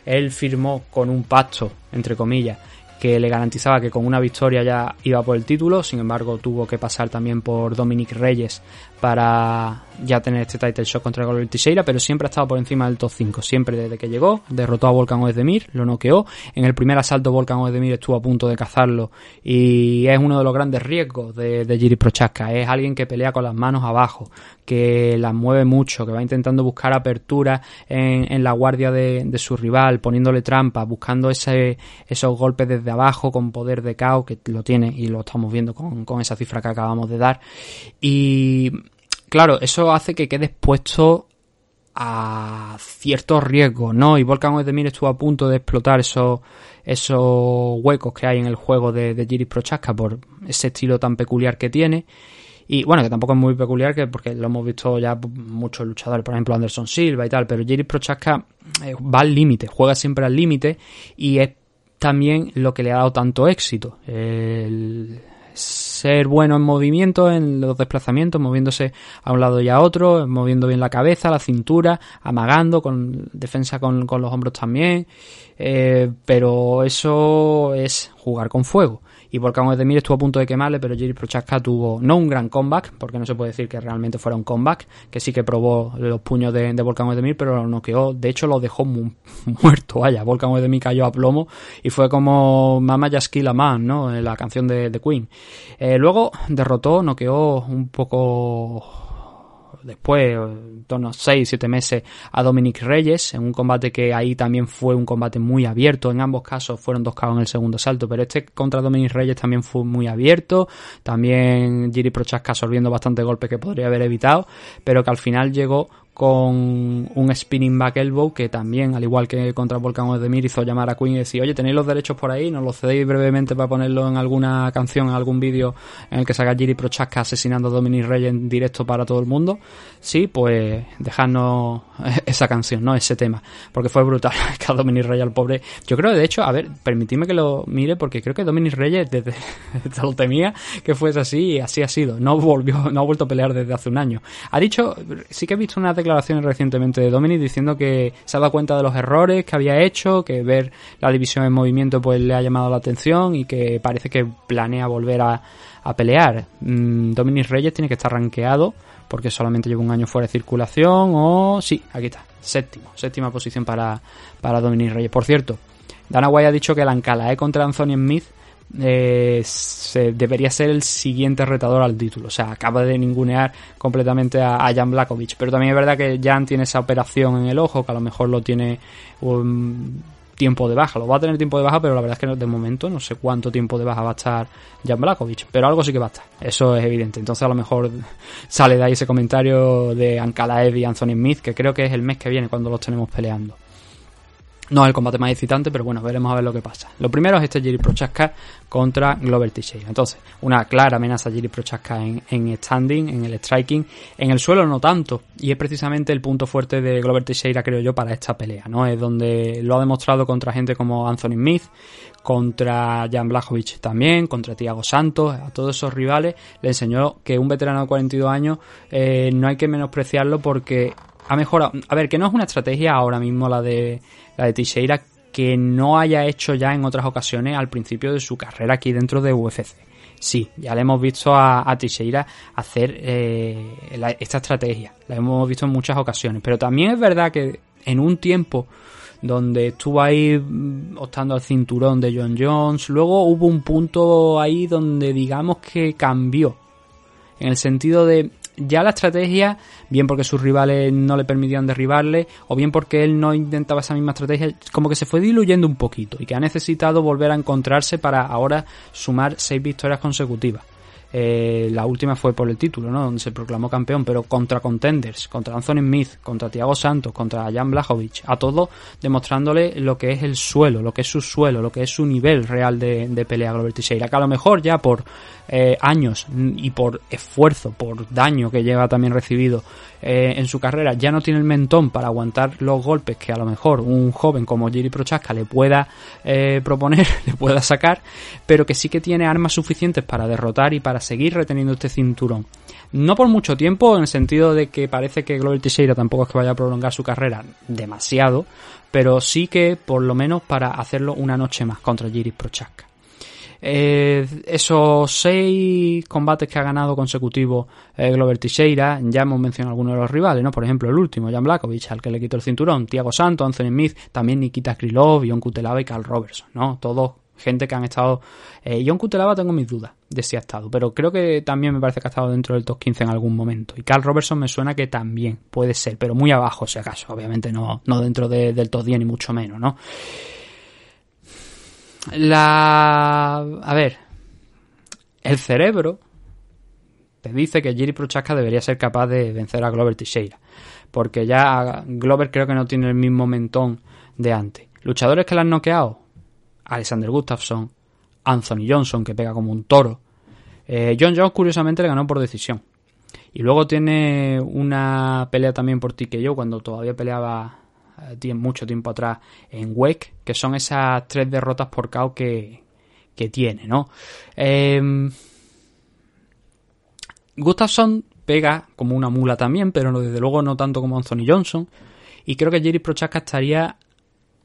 Él firmó con un pacto, entre comillas, que le garantizaba que con una victoria ya iba por el título, sin embargo tuvo que pasar también por Dominic Reyes para ya tener este title shot contra Glover Teixeira, pero siempre ha estado por encima del top 5, siempre desde que llegó, derrotó a Volkan Oezdemir, lo noqueó, en el primer asalto Volkan Oezdemir estuvo a punto de cazarlo. Y es uno de los grandes riesgos de, de Jiri Prochaska, es alguien que pelea con las manos abajo, que las mueve mucho, que va intentando buscar apertura en, en la guardia de, su rival, poniéndole trampas, buscando ese, esos golpes desde abajo con poder de KO, que lo tiene y lo estamos viendo con esa cifra que acabamos de dar. Y claro, eso hace que quede expuesto a ciertos riesgos, ¿no? Y Volkan Oezdemir estuvo a punto de explotar esos, esos huecos que hay en el juego de, de Jiris Prochaska por ese estilo tan peculiar que tiene. Y bueno, que tampoco es muy peculiar, que porque lo hemos visto ya muchos luchadores, por ejemplo Anderson Silva y tal, pero Jiris Prochaska eh, va al límite, juega siempre al límite y es también lo que le ha dado tanto éxito. El ser bueno en movimiento, en los desplazamientos, moviéndose a un lado y a otro, moviendo bien la cabeza, la cintura, amagando, con defensa con, con los hombros también. Eh, pero eso es jugar con fuego. Y Volkan Oezdemir estuvo a punto de quemarle, pero Jiri Prochaska tuvo no un gran comeback, porque no se puede decir que realmente fuera un comeback, que sí que probó los puños de, de Volkan Oezdemir, pero lo noqueó, de hecho lo dejó mu *laughs* muerto, vaya, Volkan Oezdemir cayó a plomo y fue como Mama Just Kill a Man, ¿no? En la canción de, de Queen. Eh, luego derrotó, noqueó un poco después, en torno a 6-7 meses, a Dominic Reyes, en un combate que ahí también fue un combate muy abierto. En ambos casos fueron dos KO en el segundo salto, pero este contra Dominic Reyes también fue muy abierto. También Jiri Prochaska absorbiendo bastante golpes que podría haber evitado, pero que al final llegó con un spinning back elbow que también, al igual que contra Volcan Ozdemir, hizo llamar a Queen y decir, oye, tenéis los derechos por ahí, nos los cedéis brevemente para ponerlo en alguna canción, en algún vídeo en el que salga Jiri Prochaska asesinando a Dominic Reyes en directo para todo el mundo. Sí, pues dejadnos *laughs* esa canción, ¿no? Ese tema. Porque fue brutal *laughs* que a Dominic Reyes, al pobre. Yo creo, de hecho, a ver, permitidme que lo mire, porque creo que Dominic Reyes, *laughs* desde lo temía que fuese así, y así ha sido. No volvió, no ha vuelto a pelear desde hace un año. Ha dicho, sí que he visto unas declaraciones recientemente de Dominic diciendo que se ha dado cuenta de los errores que había hecho, que ver la división en movimiento pues le ha llamado la atención y que parece que planea volver a, a pelear. Mm, Reyes tiene que estar rankeado porque solamente lleva un año fuera de circulación o... Sí, aquí está, séptimo, séptima posición para, para Dominic Reyes. Por cierto, Dana White ha dicho que la Ancalae contra Anthony Smith eh, se, debería ser el siguiente retador al título. O sea, acaba de ningunear completamente a, Jan Blakovic. Pero también es verdad que Jan tiene esa operación en el ojo, que a lo mejor lo tiene un tiempo de baja. Lo va a tener tiempo de baja, pero la verdad es que de momento no sé cuánto tiempo de baja va a estar Jan Blakovic. Pero algo sí que va a estar. Eso es evidente. Entonces a lo mejor *laughs* sale de ahí ese comentario de Ankalaev y Anthony Smith, que creo que es el mes que viene cuando los tenemos peleando. No es el combate más excitante, pero bueno, veremos a ver lo que pasa. Lo primero es este Jiri Prochaska contra Glover Teixeira. Entonces, una clara amenaza a Jiri Prochaska en, en standing, en el striking. En el suelo no tanto. Y es precisamente el punto fuerte de Glover Teixeira, creo yo, para esta pelea, ¿no? Es donde lo ha demostrado contra gente como Anthony Smith, contra Jan Blachowicz también, contra Thiago Santos, a todos esos rivales. Le enseñó que un veterano de 42 años eh, no hay que menospreciarlo porque ha mejorado. A ver, que no es una estrategia ahora mismo la de la de Teixeira que no haya hecho ya en otras ocasiones al principio de su carrera aquí dentro de UFC. Sí, ya le hemos visto a, a hacer eh, esta estrategia, la hemos visto en muchas ocasiones, pero también es verdad que en un tiempo donde estuvo ahí mm, optando al cinturón de John Jones, luego hubo un punto ahí donde digamos que cambió, en el sentido de ya la estrategia, bien porque sus rivales no le permitían derribarle, o bien porque él no intentaba esa misma estrategia, como que se fue diluyendo un poquito y que ha necesitado volver a encontrarse para ahora sumar seis victorias consecutivas. Eh, la última fue por el título, ¿no? Donde se proclamó campeón, pero contra contenders, contra Anthony Smith, contra Thiago Santos, contra Jan Blachowicz, a todos demostrándole lo que es el suelo, lo que es su suelo, lo que es su nivel real de, de pelea Glover Teixeira, que a lo mejor ya por eh, años y por esfuerzo, por daño que lleva también recibido eh, en su carrera, ya no tiene el mentón para aguantar los golpes que a lo mejor un joven como Jiri Prochaska le pueda eh, proponer, *laughs* le pueda sacar, pero que sí que tiene armas suficientes para derrotar y para seguir reteniendo este cinturón. No por mucho tiempo, en el sentido de que parece que Glover Teixeira tampoco es que vaya a prolongar su carrera demasiado, pero sí que por lo menos para hacerlo una noche más contra Jiri Prochaska. Eh, esos seis combates que ha ganado consecutivos eh, Glover Teixeira, ya hemos mencionado algunos de los rivales, ¿no? Por ejemplo, el último, Jan Blakovic, al que le quitó el cinturón, Thiago Santos, Anthony Smith, también Nikita Krylov, Ion Kutelava y Carl Robertson, ¿no? Todos gente que han estado... Eh, Ion Kutelava tengo mis dudas de si ha estado, pero creo que también me parece que ha estado dentro del top 15 en algún momento. Y Carl Robertson me suena que también puede ser, pero muy abajo si acaso, obviamente no, no dentro de- del top 10 ni mucho menos, ¿no? La... A ver. El cerebro te dice que Jiri Prochaska debería ser capaz de vencer a Glover Teixeira. Porque ya Glover creo que no tiene el mismo mentón de antes. Luchadores que le han noqueado. Alexander Gustafsson. Anthony Johnson, que pega como un toro. Eh, John Jones, curiosamente, le ganó por decisión. Y luego tiene una pelea también por TKO cuando todavía peleaba mucho tiempo atrás en WEC, que son esas tres derrotas por KO que, que tiene, ¿no? Eh, Gustafsson pega como una mula también, pero desde luego no tanto como Anthony Johnson. Y creo que Jerry Prochaska estaría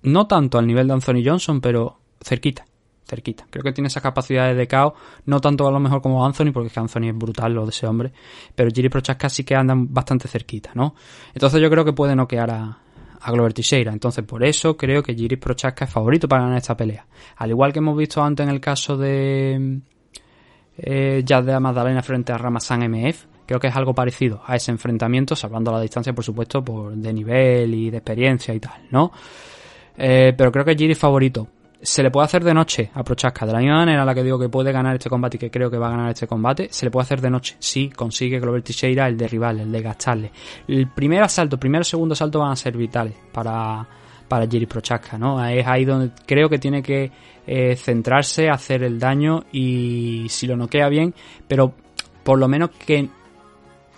no tanto al nivel de Anthony Johnson, pero cerquita, cerquita. Creo que tiene esas capacidades de KO, no tanto a lo mejor como Anthony, porque es que Anthony es brutal lo de ese hombre, pero Jerry Prochaska sí que andan bastante cerquita, ¿no? Entonces yo creo que puede noquear a, a Glover Teixeira. Entonces, por eso creo que Jiris Prochaska es favorito para ganar esta pelea. Al igual que hemos visto antes en el caso de eh, Jazz de la Magdalena frente a Ramazan MF, creo que es algo parecido a ese enfrentamiento, salvando la distancia, por supuesto, por de nivel y de experiencia y tal, ¿no? Eh, pero creo que Jiri es favorito. Se le puede hacer de noche a Prochaska. De la misma manera en la que digo que puede ganar este combate y que creo que va a ganar este combate, se le puede hacer de noche. Si consigue Glover Teixeira el derribarle, el de gastarle. El primer asalto, el primer segundo asalto van a ser vitales para, para Jiri Prochaska, ¿no? Es ahí donde creo que tiene que eh, centrarse, hacer el daño y si lo noquea bien, pero por lo menos que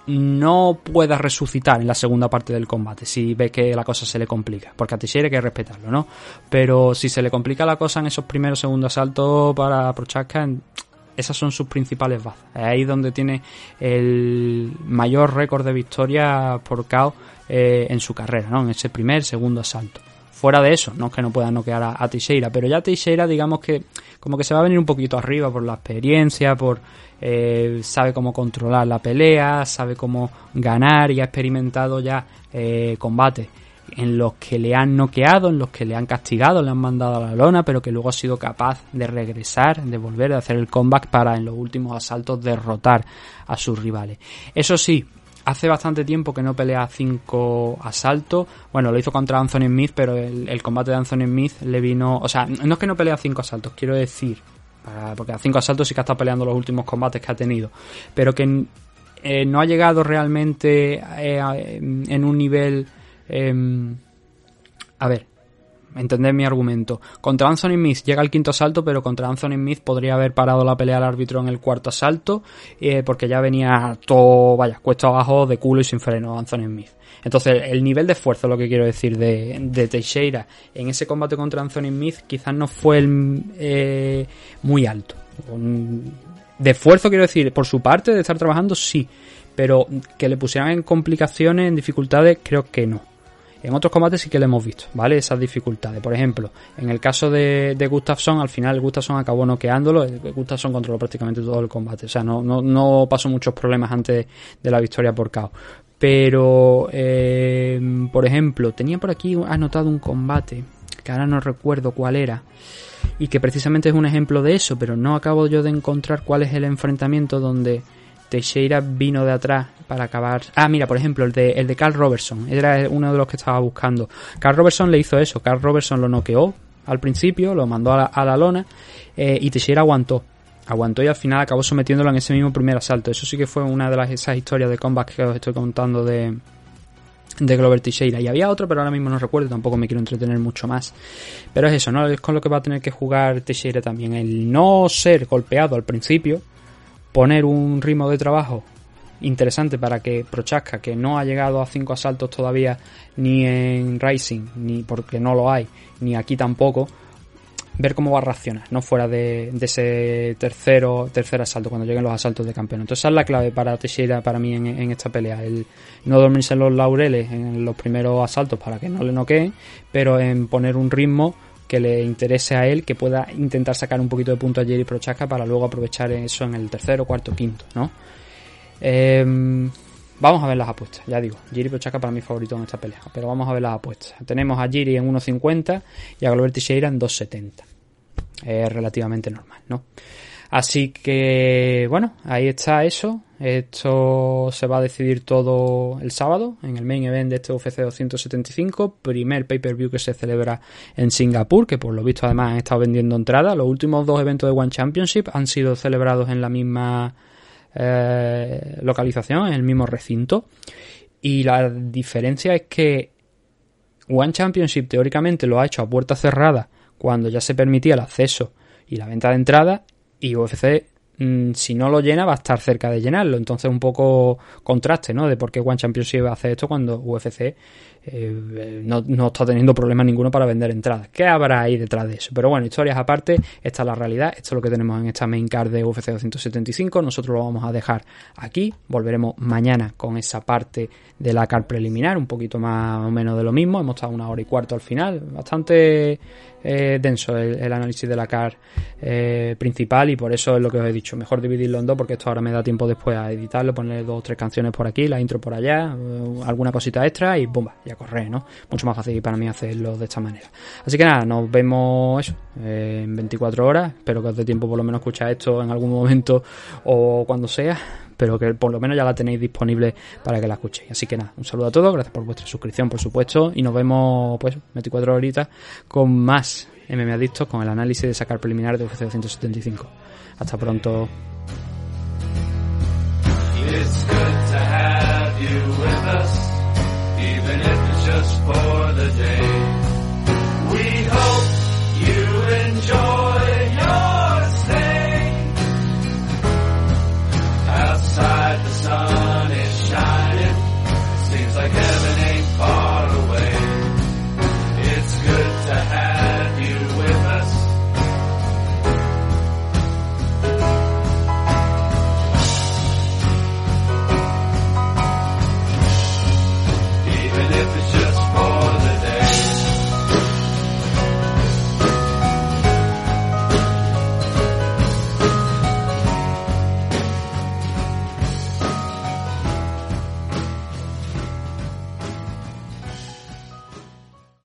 no pueda resucitar en la segunda parte del combate si ve que la cosa se le complica, porque a Teixeira hay que respetarlo, ¿no? Pero si se le complica la cosa en esos primeros segundos asaltos para Prochaska, esas son sus principales bazas. Es ahí donde tiene el mayor récord de victoria por KO eh, en su carrera, ¿no? En ese primer, segundo asalto. Fuera de eso, no es que no pueda noquear a, a pero ya Teixeira, digamos que como que se va a venir un poquito arriba por la experiencia, por eh, sabe cómo controlar la pelea, sabe cómo ganar y ha experimentado ya eh, combates en los que le han noqueado, en los que le han castigado, le han mandado a la lona, pero que luego ha sido capaz de regresar, de volver a hacer el comeback para en los últimos asaltos derrotar a sus rivales. Eso sí, hace bastante tiempo que no pelea cinco asaltos. Bueno, lo hizo contra Anthony Smith, pero el, el combate de Anthony Smith le vino. O sea, no es que no pelea cinco asaltos, quiero decir. Porque a cinco asaltos sí que ha estado peleando los últimos combates que ha tenido. Pero que eh, no ha llegado realmente eh, en un nivel. em, a ver, entender mi argumento. Contra Anthony Smith llega al quinto asalto, pero contra Anthony Smith podría haber parado la pelea al árbitro en el cuarto asalto, eh, porque ya venía todo, vaya, cuesta abajo de culo y sin freno Anthony Smith. Entonces, el nivel de esfuerzo, lo que quiero decir, de, de Teixeira en ese combate contra Anthony Smith quizás no fue el, eh, muy alto. De esfuerzo, quiero decir, por su parte, de estar trabajando, sí. Pero que le pusieran en complicaciones, en dificultades, creo que no. En otros combates sí que le hemos visto, ¿vale? Esas dificultades. Por ejemplo, en el caso de, de Gustafsson, al final Gustafsson acabó noqueándolo. eh, Gustafsson controló prácticamente todo el combate. O sea, no, no, no pasó muchos problemas antes de la victoria por KO. Pero, eh, por ejemplo, tenía por aquí anotado un combate, que ahora no recuerdo cuál era, y que precisamente es un ejemplo de eso, pero no acabo yo de encontrar cuál es el enfrentamiento donde Teixeira vino de atrás para acabar. Ah, mira, por ejemplo, el de, el de Carl Robertson. Era uno de los que estaba buscando. Carl Robertson le hizo eso. Carl Robertson lo noqueó al principio, lo mandó a la, a lona eh, y Teixeira aguantó. Aguantó y al final acabó sometiéndolo en ese mismo primer asalto. Eso sí que fue una de las esas historias de combats que os estoy contando de, de Glover Teixeira. Y había otro, pero ahora mismo no recuerdo, tampoco me quiero entretener mucho más. Pero es eso, ¿no? Es con lo que va a tener que jugar Teixeira también. El no ser golpeado al principio, poner un ritmo de trabajo interesante para que Prochaska, que no ha llegado a cinco asaltos todavía ni en Rising, ni porque no lo hay, ni aquí tampoco, ver cómo va a reaccionar, no fuera de, de ese tercero, tercer asalto, cuando lleguen los asaltos de campeón. Entonces esa es la clave para Teixeira, para mí, en, en esta pelea. El no dormirse en los laureles en los primeros asaltos para que no le noqueen, pero en poner un ritmo que le interese a él, que pueda intentar sacar un poquito de punto a Jerry Prochaska para luego aprovechar eso en el tercero, cuarto, quinto, ¿no? Em, vamos a ver las apuestas, ya digo, Jiri Prochaska para mí favorito en esta pelea, pero vamos a ver las apuestas. Tenemos a Jiri en 1.50 y a Glover Teixeira en 2.70. Es relativamente normal, ¿no? Así que, bueno, ahí está eso. Esto se va a decidir todo el sábado en el main event de este UFC 275, primer pay-per-view que se celebra en Singapur, que por lo visto además han estado vendiendo entradas. Los últimos dos eventos de One Championship han sido celebrados en la misma eh, localización, en el mismo recinto. Y la diferencia es que One Championship teóricamente lo ha hecho a puerta cerrada cuando ya se permitía el acceso y la venta de entradas y UFC mm, si no lo llena va a estar cerca de llenarlo entonces un poco contraste ¿no? de por qué One Championship hace esto cuando UFC eh, no, no está teniendo problema ninguno para vender entradas ¿qué habrá ahí detrás de eso? pero bueno, historias aparte esta es la realidad, esto es lo que tenemos en esta main card de UFC 275 nosotros lo vamos a dejar aquí volveremos mañana con esa parte de la card preliminar un poquito más o menos de lo mismo hemos estado una hora y cuarto al final bastante eh, denso el, análisis de la car eh, principal y por eso es lo que os he dicho. Mejor dividirlo en dos porque esto ahora me da tiempo después a editarlo, ponerle dos o tres canciones por aquí, la intro por allá, alguna cosita extra y bomba, ya corre, ¿no? Mucho más fácil para mí hacerlo de esta manera. Así que nada, nos vemos eh, en 24 horas. Espero que os dé tiempo por lo menos escuchar esto en algún momento o cuando sea pero que por lo menos ya la tenéis disponible para que la escuchéis. Así que nada, un saludo a todos, gracias por vuestra suscripción, por supuesto, y nos vemos pues 24 horitas con más MMA Adictos, con el análisis de sacar preliminar de UFC 275. Hasta pronto. It's good to even if it's just for the day.